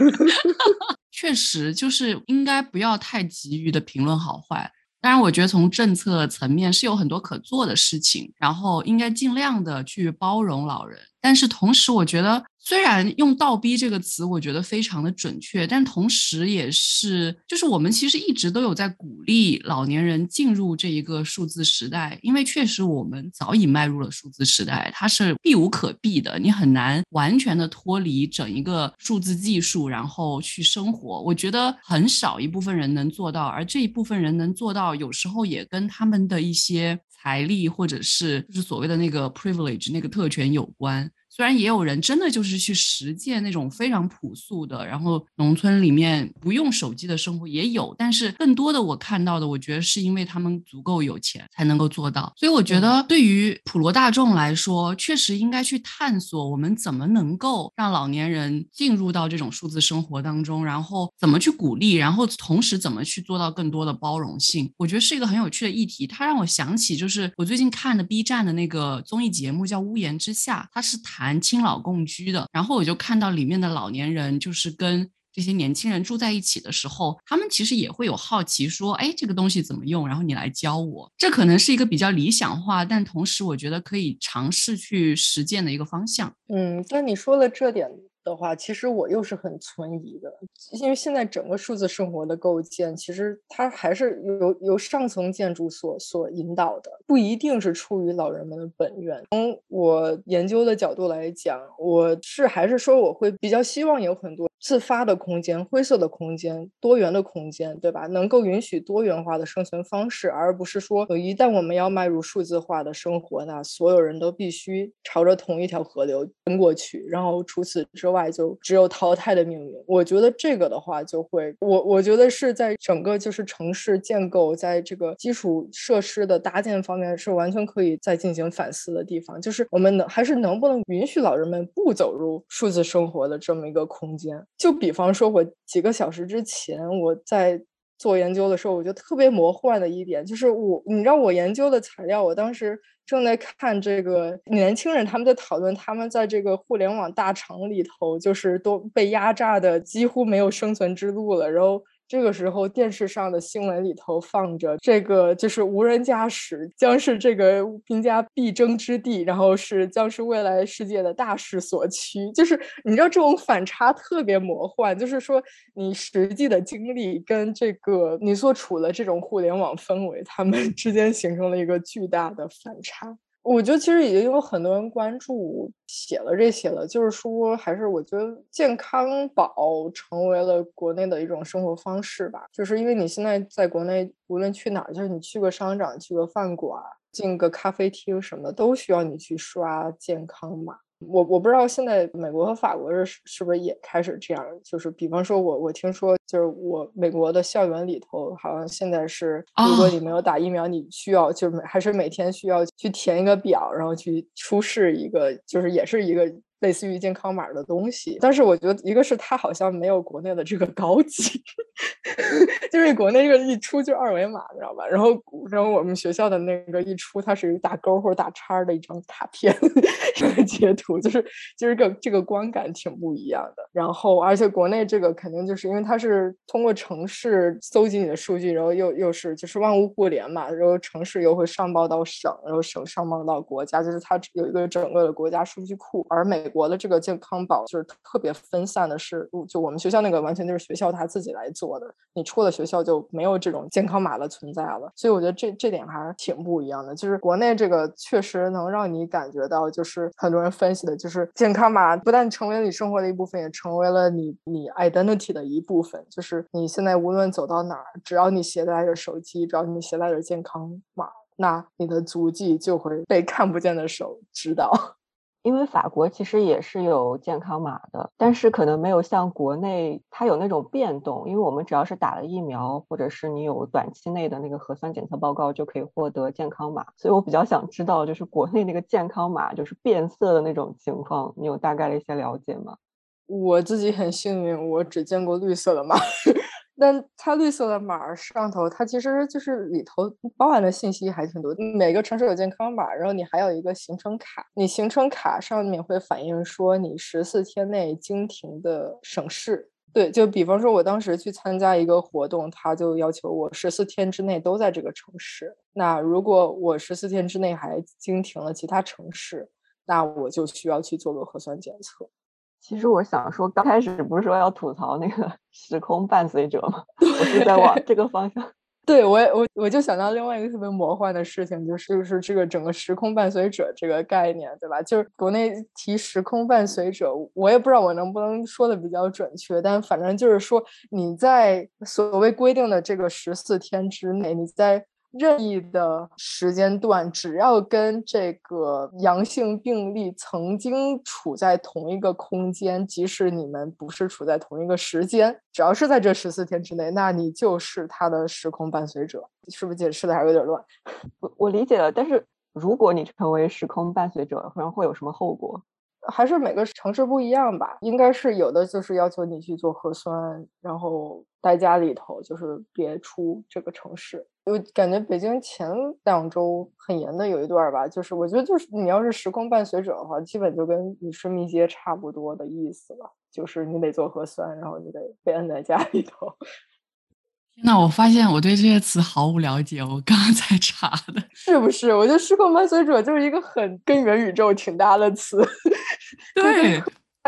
确实，就是应该不要太急于的评论好坏。当然，我觉得从政策层面是有很多可做的事情，然后应该尽量的去包容老人。但是同时，我觉得。虽然用“倒逼”这个词，我觉得非常的准确，但同时也是，就是我们其实一直都有在鼓励老年人进入这一个数字时代，因为确实我们早已迈入了数字时代，它是避无可避的，你很难完全的脱离整一个数字技术，然后去生活。我觉得很少一部分人能做到，而这一部分人能做到，有时候也跟他们的一些财力或者是就是所谓的那个 privilege 那个特权有关。虽然也有人真的就是去实践那种非常朴素的，然后农村里面不用手机的生活也有，但是更多的我看到的，我觉得是因为他们足够有钱才能够做到。所以我觉得对于普罗大众来说，确实应该去探索我们怎么能够让老年人进入到这种数字生活当中，然后怎么去鼓励，然后同时怎么去做到更多的包容性。我觉得是一个很有趣的议题。它让我想起就是我最近看的 B 站的那个综艺节目叫《屋檐之下》，它是谈。蛮亲老共居的，然后我就看到里面的老年人，就是跟。这些年轻人住在一起的时候，他们其实也会有好奇，说，哎，这个东西怎么用？然后你来教我。这可能是一个比较理想化，但同时我觉得可以尝试去实践的一个方向。嗯，但你说的这点。的话，其实我又是很存疑的，因为现在整个数字生活的构建，其实它还是由由上层建筑所所引导的，不一定是出于老人们的本愿。从我研究的角度来讲，我是还是说我会比较希望有很多。自发的空间、灰色的空间、多元的空间，对吧？能够允许多元化的生存方式，而不是说，一旦我们要迈入数字化的生活，那所有人都必须朝着同一条河流奔过去，然后除此之外就只有淘汰的命运。我觉得这个的话，就会我我觉得是在整个就是城市建构，在这个基础设施的搭建方面，是完全可以再进行反思的地方。就是我们能还是能不能允许老人们不走入数字生活的这么一个空间？就比方说，我几个小时之前我在做研究的时候，我觉得特别魔幻的一点就是，我你知道我研究的材料，我当时正在看这个年轻人他们在讨论，他们在这个互联网大厂里头，就是都被压榨的几乎没有生存之路了，然后。这个时候，电视上的新闻里头放着这个，就是无人驾驶将是这个兵家必争之地，然后是将是未来世界的大势所趋。就是你知道，这种反差特别魔幻，就是说你实际的经历跟这个你所处的这种互联网氛围，他们 之间形成了一个巨大的反差。我觉得其实已经有很多人关注写了这些了，就是说，还是我觉得健康宝成为了国内的一种生活方式吧。就是因为你现在在国内，无论去哪儿，就是你去个商场、去个饭馆、进个咖啡厅什么，都需要你去刷健康码。我我不知道现在美国和法国是是不是也开始这样，就是比方说，我我听说，就是我美国的校园里头，好像现在是，如果你没有打疫苗，你需要就是还是每天需要去填一个表，然后去出示一个，就是也是一个。类似于健康码的东西，但是我觉得一个是它好像没有国内的这个高级，就是国内这个一出就是二维码，你知道吧？然后然后我们学校的那个一出，它是一个打勾或者打叉的一张卡片，这个截图就是就是个这个观感挺不一样的。然后而且国内这个肯定就是因为它是通过城市搜集你的数据，然后又又是就是万物互联嘛，然后城市又会上报到省，然后省上报到国家，就是它有一个整个的国家数据库，而美。美国的这个健康宝就是特别分散的，是就我们学校那个完全就是学校他自己来做的，你出了学校就没有这种健康码的存在了。所以我觉得这这点还是挺不一样的。就是国内这个确实能让你感觉到，就是很多人分析的，就是健康码不但成为了你生活的一部分，也成为了你你 identity 的一部分。就是你现在无论走到哪儿，只要你携带着手机，只要你携带着健康码，那你的足迹就会被看不见的手知道。因为法国其实也是有健康码的，但是可能没有像国内它有那种变动。因为我们只要是打了疫苗，或者是你有短期内的那个核酸检测报告，就可以获得健康码。所以我比较想知道，就是国内那个健康码就是变色的那种情况，你有大概的一些了解吗？我自己很幸运，我只见过绿色的码。那它绿色的码上头，它其实就是里头包含的信息还挺多。每个城市有健康码，然后你还有一个行程卡，你行程卡上面会反映说你十四天内经停的省市。对，就比方说我当时去参加一个活动，他就要求我十四天之内都在这个城市。那如果我十四天之内还经停了其他城市，那我就需要去做个核酸检测。其实我想说，刚开始不是说要吐槽那个 时空伴随者吗？我是在往这个方向。对我，我我就想到另外一个特别魔幻的事情，就是就是这个整个时空伴随者这个概念，对吧？就是国内提时空伴随者，我也不知道我能不能说的比较准确，但反正就是说你在所谓规定的这个十四天之内，你在。任意的时间段，只要跟这个阳性病例曾经处在同一个空间，即使你们不是处在同一个时间，只要是在这十四天之内，那你就是他的时空伴随者。是不是解释的还有点乱？我我理解了，但是如果你成为时空伴随者，可能会有什么后果？还是每个城市不一样吧？应该是有的，就是要求你去做核酸，然后待家里头，就是别出这个城市。我感觉北京前两周很严的有一段吧，就是我觉得就是你要是时空伴随者的话，基本就跟与世密接差不多的意思了。就是你得做核酸，然后你得被摁在家里头。那我发现我对这些词毫无了解，我刚刚才查的，是不是？我觉得时空伴随者就是一个很跟元宇宙挺搭的词，对，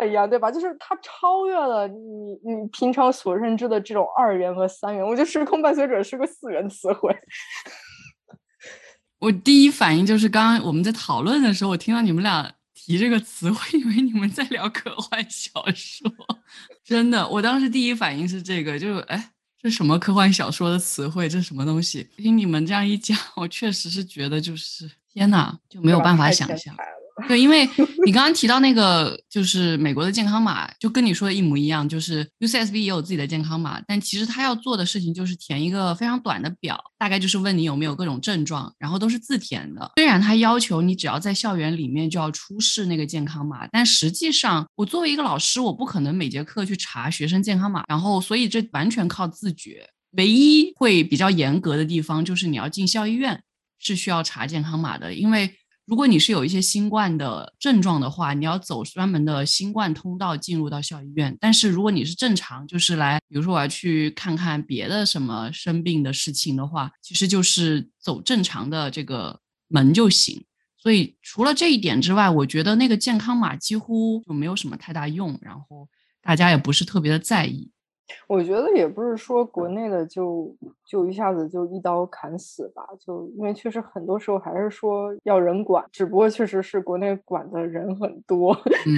一样对吧？就是它超越了你你平常所认知的这种二元和三元。我觉得时空伴随者是个四元词汇。我第一反应就是刚刚我们在讨论的时候，我听到你们俩提这个词，我 以为你们在聊科幻小说，真的，我当时第一反应是这个，就哎。这什么科幻小说的词汇？这什么东西？听你们这样一讲，我确实是觉得就是天哪，就没有办法想象。对，因为你刚刚提到那个，就是美国的健康码，就跟你说的一模一样，就是 UCSB 也有自己的健康码，但其实他要做的事情就是填一个非常短的表，大概就是问你有没有各种症状，然后都是自填的。虽然他要求你只要在校园里面就要出示那个健康码，但实际上我作为一个老师，我不可能每节课去查学生健康码，然后所以这完全靠自觉。唯一会比较严格的地方就是你要进校医院是需要查健康码的，因为。如果你是有一些新冠的症状的话，你要走专门的新冠通道进入到校医院。但是如果你是正常，就是来，比如说我要去看看别的什么生病的事情的话，其实就是走正常的这个门就行。所以除了这一点之外，我觉得那个健康码几乎就没有什么太大用，然后大家也不是特别的在意。我觉得也不是说国内的就就一下子就一刀砍死吧，就因为确实很多时候还是说要人管，只不过确实是国内管的人很多，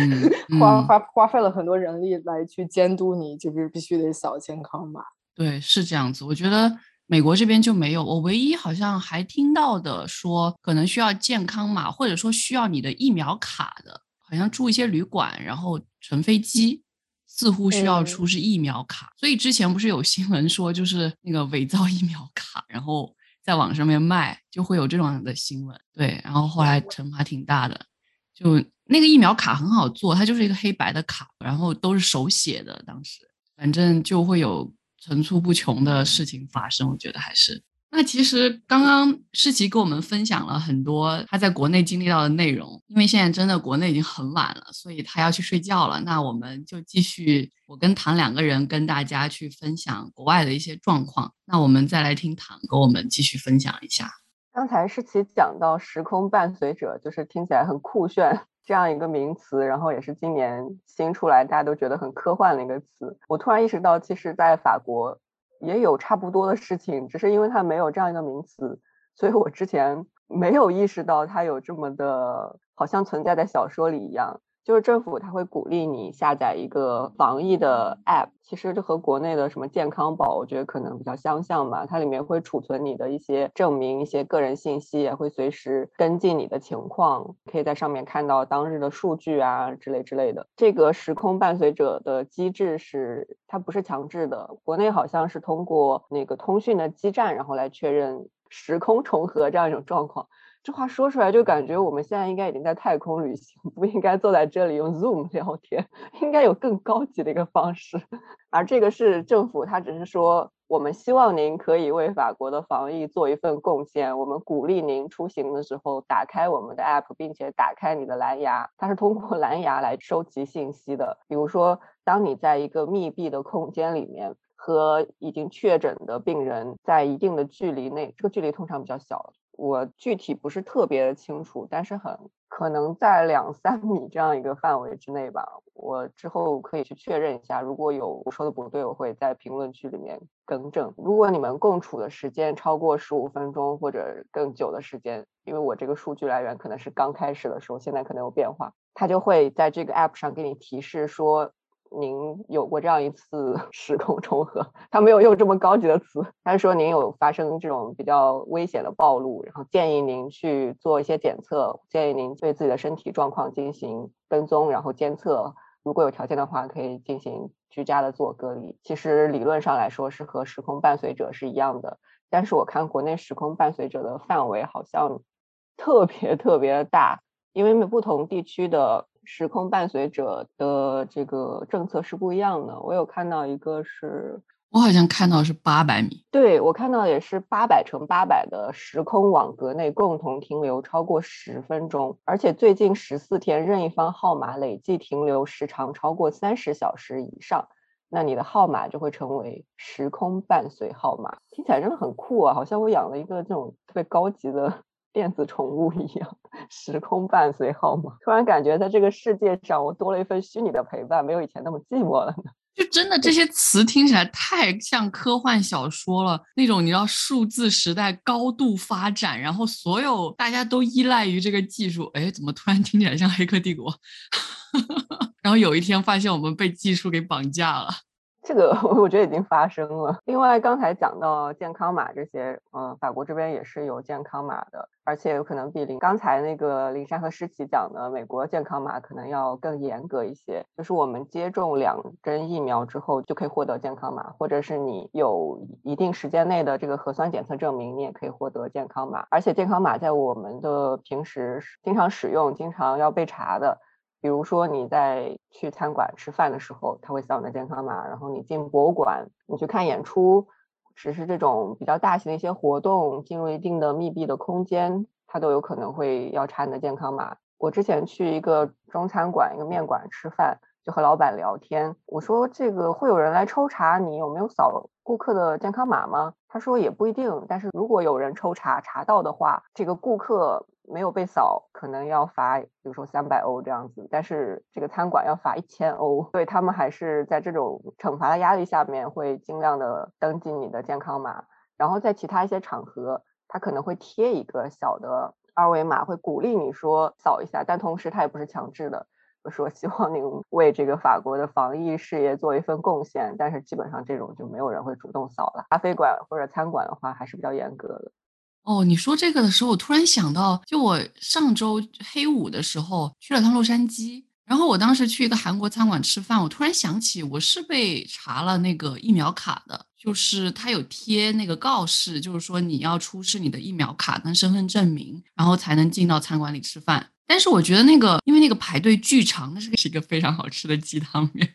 花花花费了很多人力来去监督你，就是必须得扫健康码。对，是这样子。我觉得美国这边就没有，我唯一好像还听到的说可能需要健康码，或者说需要你的疫苗卡的，好像住一些旅馆，然后乘飞机。似乎需要出示疫苗卡，所以之前不是有新闻说，就是那个伪造疫苗卡，然后在网上面卖，就会有这种的新闻。对，然后后来惩罚挺大的，就那个疫苗卡很好做，它就是一个黑白的卡，然后都是手写的。当时反正就会有层出不穷的事情发生，我觉得还是。那其实刚刚世奇跟我们分享了很多他在国内经历到的内容，因为现在真的国内已经很晚了，所以他要去睡觉了。那我们就继续，我跟唐两个人跟大家去分享国外的一些状况。那我们再来听唐跟我们继续分享一下。刚才世奇讲到时空伴随者，就是听起来很酷炫这样一个名词，然后也是今年新出来大家都觉得很科幻的一个词。我突然意识到，其实，在法国。也有差不多的事情，只是因为它没有这样一个名词，所以我之前没有意识到它有这么的，好像存在在小说里一样。就是政府他会鼓励你下载一个防疫的 app，其实这和国内的什么健康宝，我觉得可能比较相像吧。它里面会储存你的一些证明、一些个人信息，也会随时跟进你的情况，可以在上面看到当日的数据啊之类之类的。这个时空伴随者的机制是它不是强制的，国内好像是通过那个通讯的基站，然后来确认时空重合这样一种状况。这话说出来就感觉我们现在应该已经在太空旅行，不应该坐在这里用 Zoom 聊天，应该有更高级的一个方式。而这个是政府，他只是说我们希望您可以为法国的防疫做一份贡献，我们鼓励您出行的时候打开我们的 App，并且打开你的蓝牙，它是通过 蓝牙来收集信息的。比如说，当你在一个密闭的空间里面和已经确诊的病人在一定的距离内，这个距离通常比较小。我具体不是特别的清楚，但是很可能在两 三米这样一个范围之内吧。我之后可以去确认一下，如果有我说的不对，我会在评论区里面更正。如果你们共处的时间超过十五分钟或者更久的时间，因为我这个数据来源可能是刚开始的时候，现在可能有变化，它就会在这个 app 上给你提示说。您有过这样一次 时空重合，他没有用这么高级的词，他说您有发生这种比较危险的暴露，然后建议您去做一些检测，建议您对自己的身体状况进行跟踪，然后监测，如果有条件的话，可以进行居家的自我隔离。其实理论上来说是和时空伴随者是一样的，但是我看国内时空伴随者的范围好像特别特别大，因为不同地区的。时空伴随者的这个政策是不一样的。我有看到一个是。我好像看到是八百米，对我看到也是八百乘八百的时空网格内共同停留超过十分钟，而且最近十四天任意方号码累计停留时长超过三十小时以上，那你的号码就会成为时空伴随号码。听起来真的很酷啊，好像我养了一个这种特别高级的电子宠物一样。时空伴随号码，突然感觉在这个世界上我多了一份虚拟的陪伴，没有以前那么寂寞了呢。就真的这些词听起来太像科幻小说了，那种你知道数字时代高度发展，然后所有大家都依赖于这个技术，哎，怎么突然听起来像《黑客帝国》？然后有一天发现我们被技术给绑架了。这个 我觉得已经发生了。另外，刚才讲到健康码这些，嗯，法国这边也是有健康码的，而且有可能比林刚才那个林珊和诗琪讲的美国健康码可能要更严格一些。就是我们接种两针疫苗之后就可以获得健康码，或者是你有一定时间内的这个核酸检测证明，你也可以获得健康码。而且健康码在我们的平时经常使用、经常要被查的。比如说你在去餐馆吃饭的时候，他会扫你的健康码；然后你进博物馆，你去看演出，只是这种比较大型的一些活动，进入一定的密闭的空间，他都有可能会要查你的健康码。我之前去一个中餐馆、一个面馆吃饭，就和老板聊天，我说这个会有人来抽查你有没有扫顾客的健康码吗？他说也不一定，但是如果有人抽查查到的话，这个顾客。没有被扫，可能要罚，比如说三百欧这样子，但是这个餐馆要罚一千欧，所以他们还是在这种惩罚的压力下面，会尽量的登记你的健康码，然后在其他一些场合，他可能会贴一个小的二维码，会鼓励你说扫一下，但同时他也不是强制的，说希望您为这个法国的防疫事业做一份贡献，但是基本上这种就没有人会主动扫了。咖啡馆或者餐馆的话，还是比较严格的。哦，你说这个的时候，我突然想到，就我上周黑五的时候去了趟洛杉矶，然后我当时去一个韩国餐馆吃饭，我突然想起我是被查了那个疫苗卡的，就是他有贴那个告示，就是说你要出示你的疫苗卡跟身份证明，然后才能进到餐馆里吃饭。但是我觉得那个，因为那个排队巨长，那是是一个非常好吃的鸡汤面，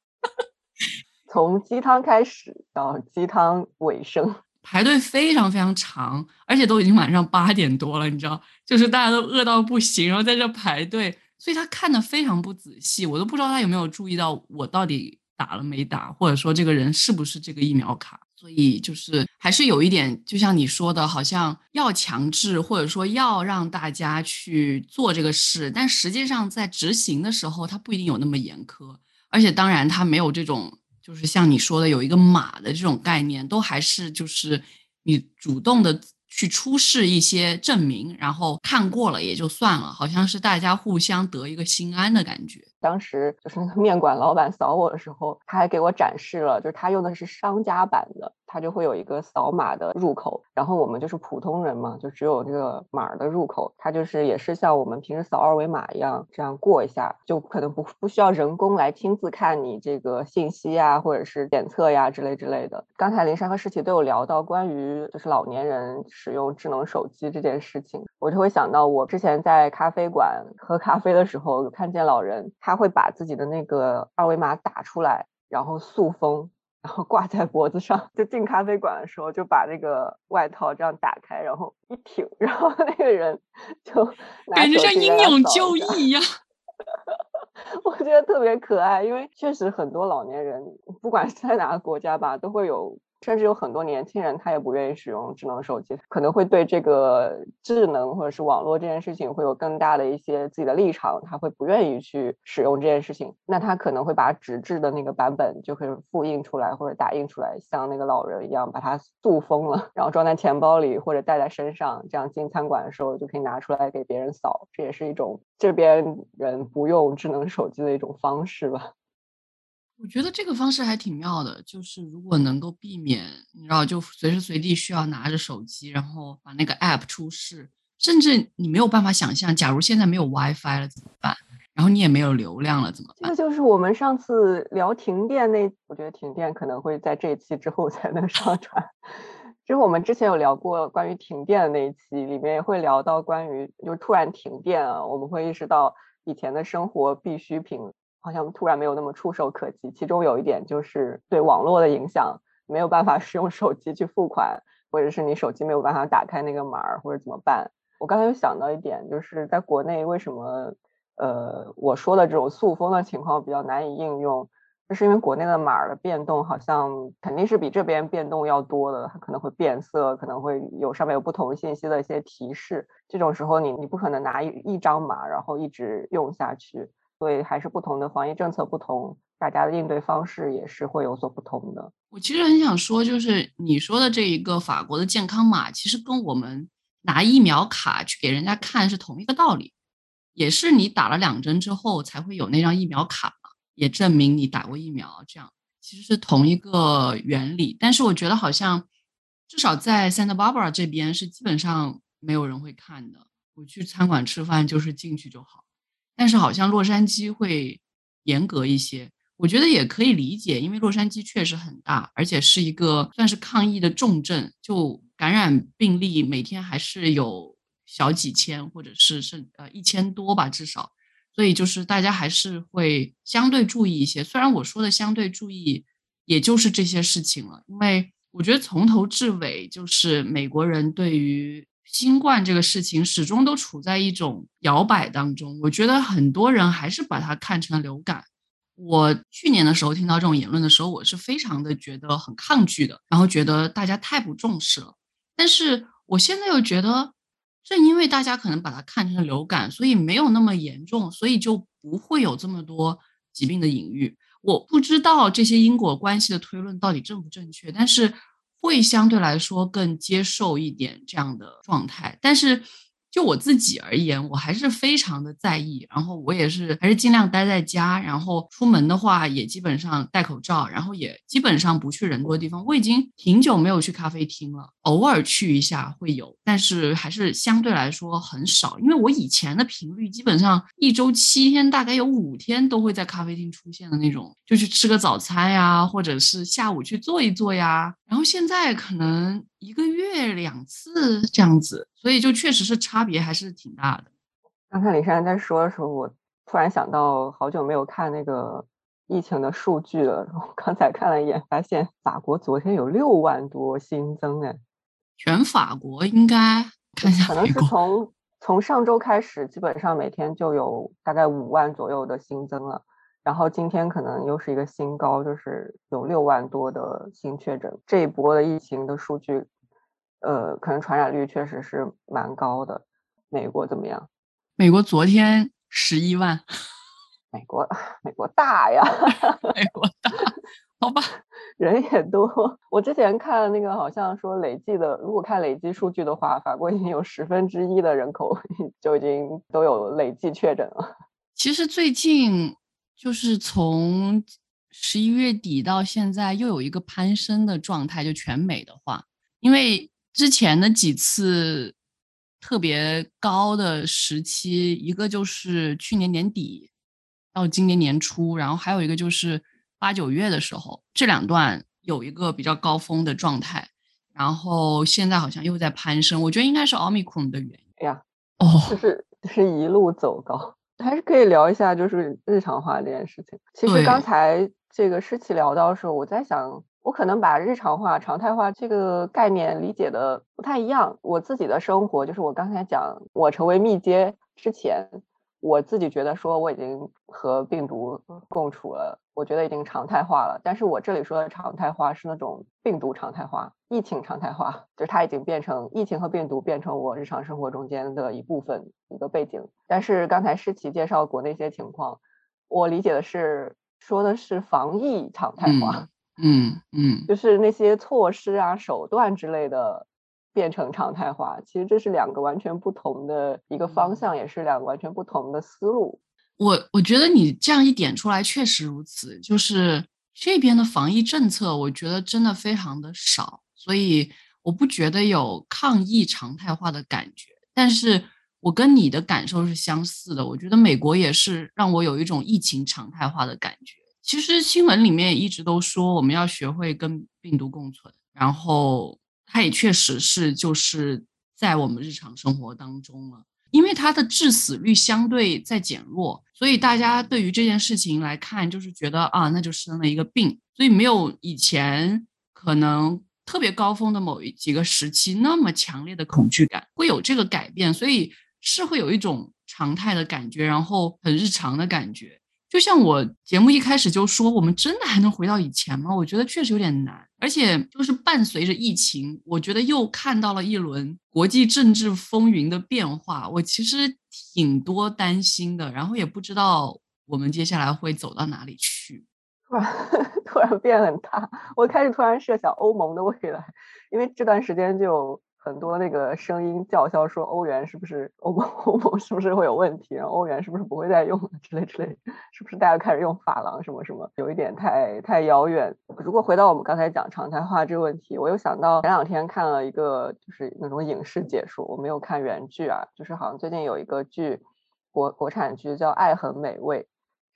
从鸡汤开始到鸡汤尾声。排队非常非常长，而且都已经晚上八点多了，你知道，就是大家都饿到不行，然后在这排队，所以他看的非常不仔细，我都不知道他有没有注意到我到底打了没打，或者说这个人是不是这个疫苗卡，所以就是还是有一点，就像你说的，好像要强制或者说要让大家去做这个事，但实际上在执行的时候，他不一定有那么严苛，而且当然他没有这种。就是像你说的，有一个码的这种概念，都还是就是你主动的去出示一些证明，然后看过了也就算了，好像是大家互相得一个心安的感觉。当时就是那个面馆老板扫我的时候，他还给我展示了，就是他用的是商家版的，它就会有一个扫码的入口。然后我们就是普通人嘛，就只有这个码的入口，它就是也是像我们平时扫二维码一样，这样过一下，就可能不不需要人工来亲自看你这个信息啊，或者是检测呀之类之类的。刚才林珊和诗琪都有聊到关于就是老年人使用智能手机这件事情，我就会想到我之前在咖啡馆喝咖啡的时候，看见老人。他会把自己的那个二维码打出来，然后塑封，然后挂在脖子上。就进咖啡馆的时候，就把那个外套这样打开，然后一挺，然后那个人就 感觉像英勇就义一样。我觉得特别可爱，因为确实很多老年人，不管是在哪个国家吧，都会有。甚至有很多年轻人，他也不愿意使用智能手机，可能会对这个智能或者是网络这件事情会有更大的一些自己的立场，他会不愿意去使用这件事情。那他可能会把纸质的那个版本就可以复印出来或者打印出来，像那个老人一样把它塑封了，然后装在钱包里或者带在身上，这样进餐馆的时候就可以拿出来给别人扫。这也是一种这边人不用智能手机的一种方式吧。我觉得这个方式还挺妙的，就是如果能够避免，你知道，就随时随地需要拿着手机，然后把那个 app 出示，甚至你没有办法想象，假如现在没有 WiFi 了怎么办？然后你也没有流量了怎么办？这就是我们上次聊停电那，我觉得停电可能会在这一期之后才能 上传。就是我们之前有聊过关于停电的那一期，里面也会聊到关于就突然停电啊，我们会意识到。以前的生活必需品好像突然没有那么触手可及。其中有一点就是对网络的影响，没有办法 使用手机去付款，或者是你手机没有办法打开那个码，或者怎么办？我刚才又想到一点，就是在国内为什么呃我说的这种塑封的情况比较难以应用。就是因为国内的码的变动好像肯定是比这边变动要多的，它可能会变色，可能会有上面有不同信息的一些提示。这种时候你你不可能拿一一张码然后一直用下去，所以还是不同的防疫政策不同，大家的应对方式也是会有所不同的。我其实很想说，就是你说的这一个法国的健康码，其实跟我们拿疫苗卡去给人家看是同一个道理，也是你打了两针之后才会有那张疫苗卡。也证明你打过疫苗，这样其实是同一个原理。但是我觉得好像至少在 Santa Barbara 这边是基本上没有人会看的。我去餐馆吃饭就是进去就好。但是好像洛杉矶会严格一些，我觉得也可以理解，因为洛杉矶确实很大，而且是一个算是抗疫的重镇，就感染病例每天还是有小几千，或者是甚呃一千多吧，至少。所以就是大家还是会相对注意一些，虽然我说的相对注意，也就是这些事情了。因为我觉得从头至尾，就是美国人对于新冠这个事情始终都处在一种摇摆当中。我觉得很多人还是把它看成了流感。我去年的时候听到这种言论的时候，我是非常的觉得很抗拒的，然后觉得大家太不重视了。但是我现在又觉得。正因为大家可能把它看成了流感，所以没有那么严重，所以就不会有这么多疾病的隐喻。我不知道这些因果关系的推论到底正不正确，但是会相对来说更接受一点这样的状态。但是就我自己而言，我还是非常的在意，然后我也是还是尽量待在家，然后出门的话也基本上戴口罩，然后也基本上不去人多的地方。我已经挺久没有去咖啡厅了，偶尔去一下会有，但是还是相对来说很少。因为我以前的频率基本上一周七天，大概有五天都会在咖啡厅出现的那种，就去吃个早餐呀，或者是下午去坐一坐呀。然后现在可能一个月两次这样子，所以就确实是差别还是挺大的。刚才李珊在说的时候，我突然想到，好久没有看那个疫情的数据了。刚才看了一眼，发现法国昨天有六万多新增，哎，全法国应该看一下，可能是从从上周开始，基本上每天就有大概五万左右的新增了。然后今天可能又是一个新高，就是有六万多的新确诊。这一波的疫情的数据，呃，可能传染率确实是蛮高的。美国怎么样？美国昨天十一万。美国，美国大呀！美国大，好吧，人也多。我之前看那个，好像说累计的，如果看累计数据的话，法国已经有十分之一的人口就已经都有累计确诊了。其实最近。就是从十一月底到现在，又有一个攀升的状态。就全美的话，因为之前的几次特别高的时期，一个就是去年年底到今年年初，然后还有一个就是八九月的时候，这两段有一个比较高峰的状态。然后现在好像又在攀升，我觉得应该是奥密克戎的原因。哎呀，哦，就是是一路走高。还是可以聊一下，就是日常化这件事情。其实刚才这个诗琪聊到的时候，我在想，我可能把日常化、常态化这个概念理解的不太一样。我自己的生活，就是我刚才讲，我成为密接之前。我自己觉得说我已经和病毒共处了，我觉得已经常态化了。但是我这里说的常态化是那种病毒常态化、疫情常态化，就是它已经变成疫情和病毒变成我日常生活中间的一部分一个背景。但是刚才诗琪介绍国内一些情况，我理解的是说的是防疫常态化，嗯嗯，就是那些措施啊、手段之类的。变成常态化，其实这是两个完全不同的一个方向，也是两个完全不同的思路。我我觉得你这样一点出来，确实如此。就是这边的防疫政策，我觉得真的非常的少，所以我不觉得有抗疫常态化的感觉。但是我跟你的感受是相似的，我觉得美国也是让我有一种疫情常态化的感觉。其实新闻里面一直都说，我们要学会跟病毒共存，然后。它也确实是就是在我们日常生活当中了。因为它的致死率相对在减弱，所以大家对于这件事情来看，就是觉得啊，那就生了一个病，所以没有以前可能特别高峰的某一几个时期那么强烈的恐惧感，会有这个改变，所以是会有一种常态的感觉，然后很日常的感觉。就像我节目一开始就说，我们真的还能回到以前吗？我觉得确实有点难，而且就是伴随着疫情，我觉得又看到了一轮国际政治风云的变化，我其实挺多担心的，然后也不知道我们接下来会走到哪里去。突 然突然变很大，我开始突然设想欧盟的未来，因为这段时间就。很多那个声音叫嚣说欧元是不是欧盟欧盟是不是会有问题，然后欧元是不是不会再用了之类之类，是不是大家开始用法郎什么什么，有一点太太遥远。如果回到我们刚才讲常态化这个问题，我又想到前两天看了一个就是那种影视解说，我没有看原剧啊，就是好像最近有一个剧国国产剧叫《爱很美味》，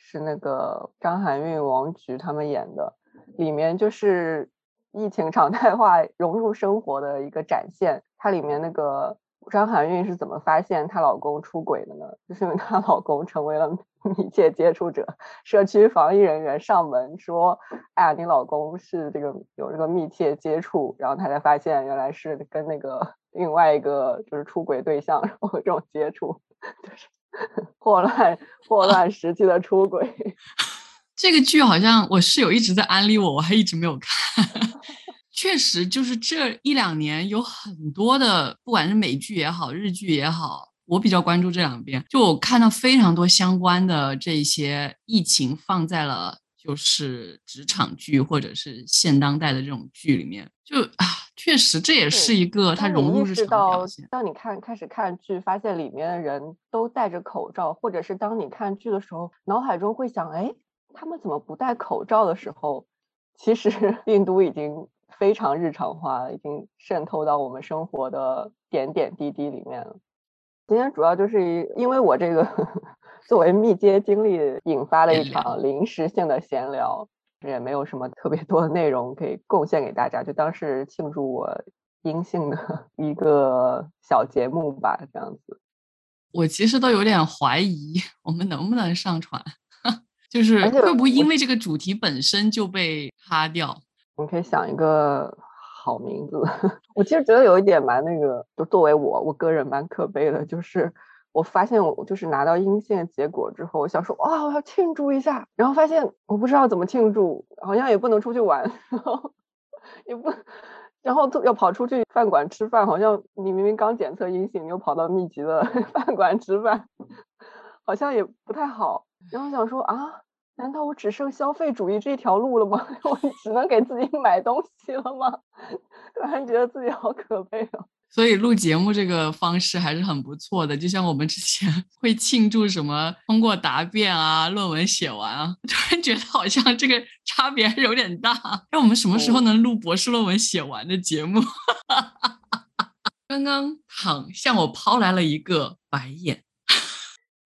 是那个张含韵、王菊他们演的，里面就是。疫情常态化融入生活的一个展现，它里面那个张含韵是怎么发现她老公出轨的呢？就是因为她老公成为了密切接触者，社区防疫人员上门说：“哎呀，你老公是这个有这个密切接触。”然后她才发现原来是跟那个另外一个就是出轨对象 有这种接触，就是霍乱霍乱时期的出轨。这个剧好像我室友一直在安利我，我还一直没有看。确实，就是这一两年有很多的，不管是美剧也好，日剧也好，我比较关注这两边。就我看到非常多相关的这些疫情放在了就是职场剧或者是现当代的这种剧里面。就啊，确实这也是一个它融入日常表现。当你看开始看剧，发现里面的人都戴着口罩，或者是当你看剧的时候，脑海中会想，哎。他们怎么不戴口罩的时候，其实 病毒已经非常日常化了，已经渗透到我们生活的点点滴滴里面了。今天主要就是因为我这个作为密接经历引发的一场临时性的闲聊，也没有什么特别多的内容可以贡献给大家，就当是庆祝我阴性的 一个小节目吧，这样子。我其实都有点怀疑我们能不能上传。就是会不会因为这个主题本身就被擦掉？你可以想一个好名字。我其实觉得有一点蛮那个，就作为我我个人蛮可悲的，就是我发现我就是拿到阴性结果之后，我想说哇我要庆祝一下，然后发现我不知道怎么庆祝，好像也不能出去玩，然后也不，然后要跑出去饭馆吃饭，好像你明明刚检测阴性，你又跑到密集的 饭馆吃饭，好像也不太好。然后想说啊。难道我只剩消费主义这条路了吗？我只能给自己买东西了吗？突然觉得自己好可悲哦。所以录节目这个方式还是很不错的，就像我们之前 会庆祝什么通过答辩啊、论文写完啊，突然觉得好像这个差别还是有点大。那我们什么时候能录博士论文写完的节目？刚刚躺向我抛来了一个白眼。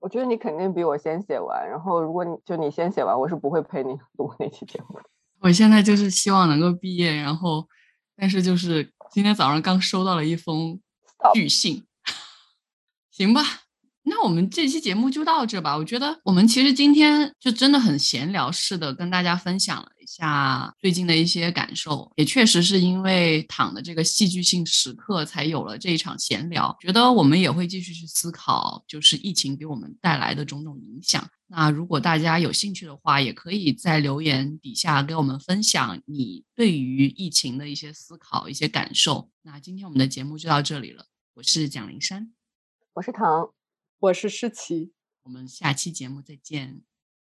我觉得你肯定比我先写完，然后如果你就你先写完，我是不会陪你录那期节目的。我现在就是希望能够毕业，然后，但是就是今天早上刚收到了一封拒信，行吧。那我们这期节目就到这吧。我觉得我们其实今天就真的很闲聊似的，跟大家分享了一下最近的一些感受。也确实是因为躺的这个戏剧性时刻，才有了这一场闲聊。觉得我们也会继续去思考，就是疫情给我们带来的种种影响。那如果大家有兴趣的话，也可以在留言底下给我们分享你对于疫情的一些思考、一些感受。那今天我们的节目就到这里了。我是蒋灵山，我是唐。我是诗琪，我们下期节目再见。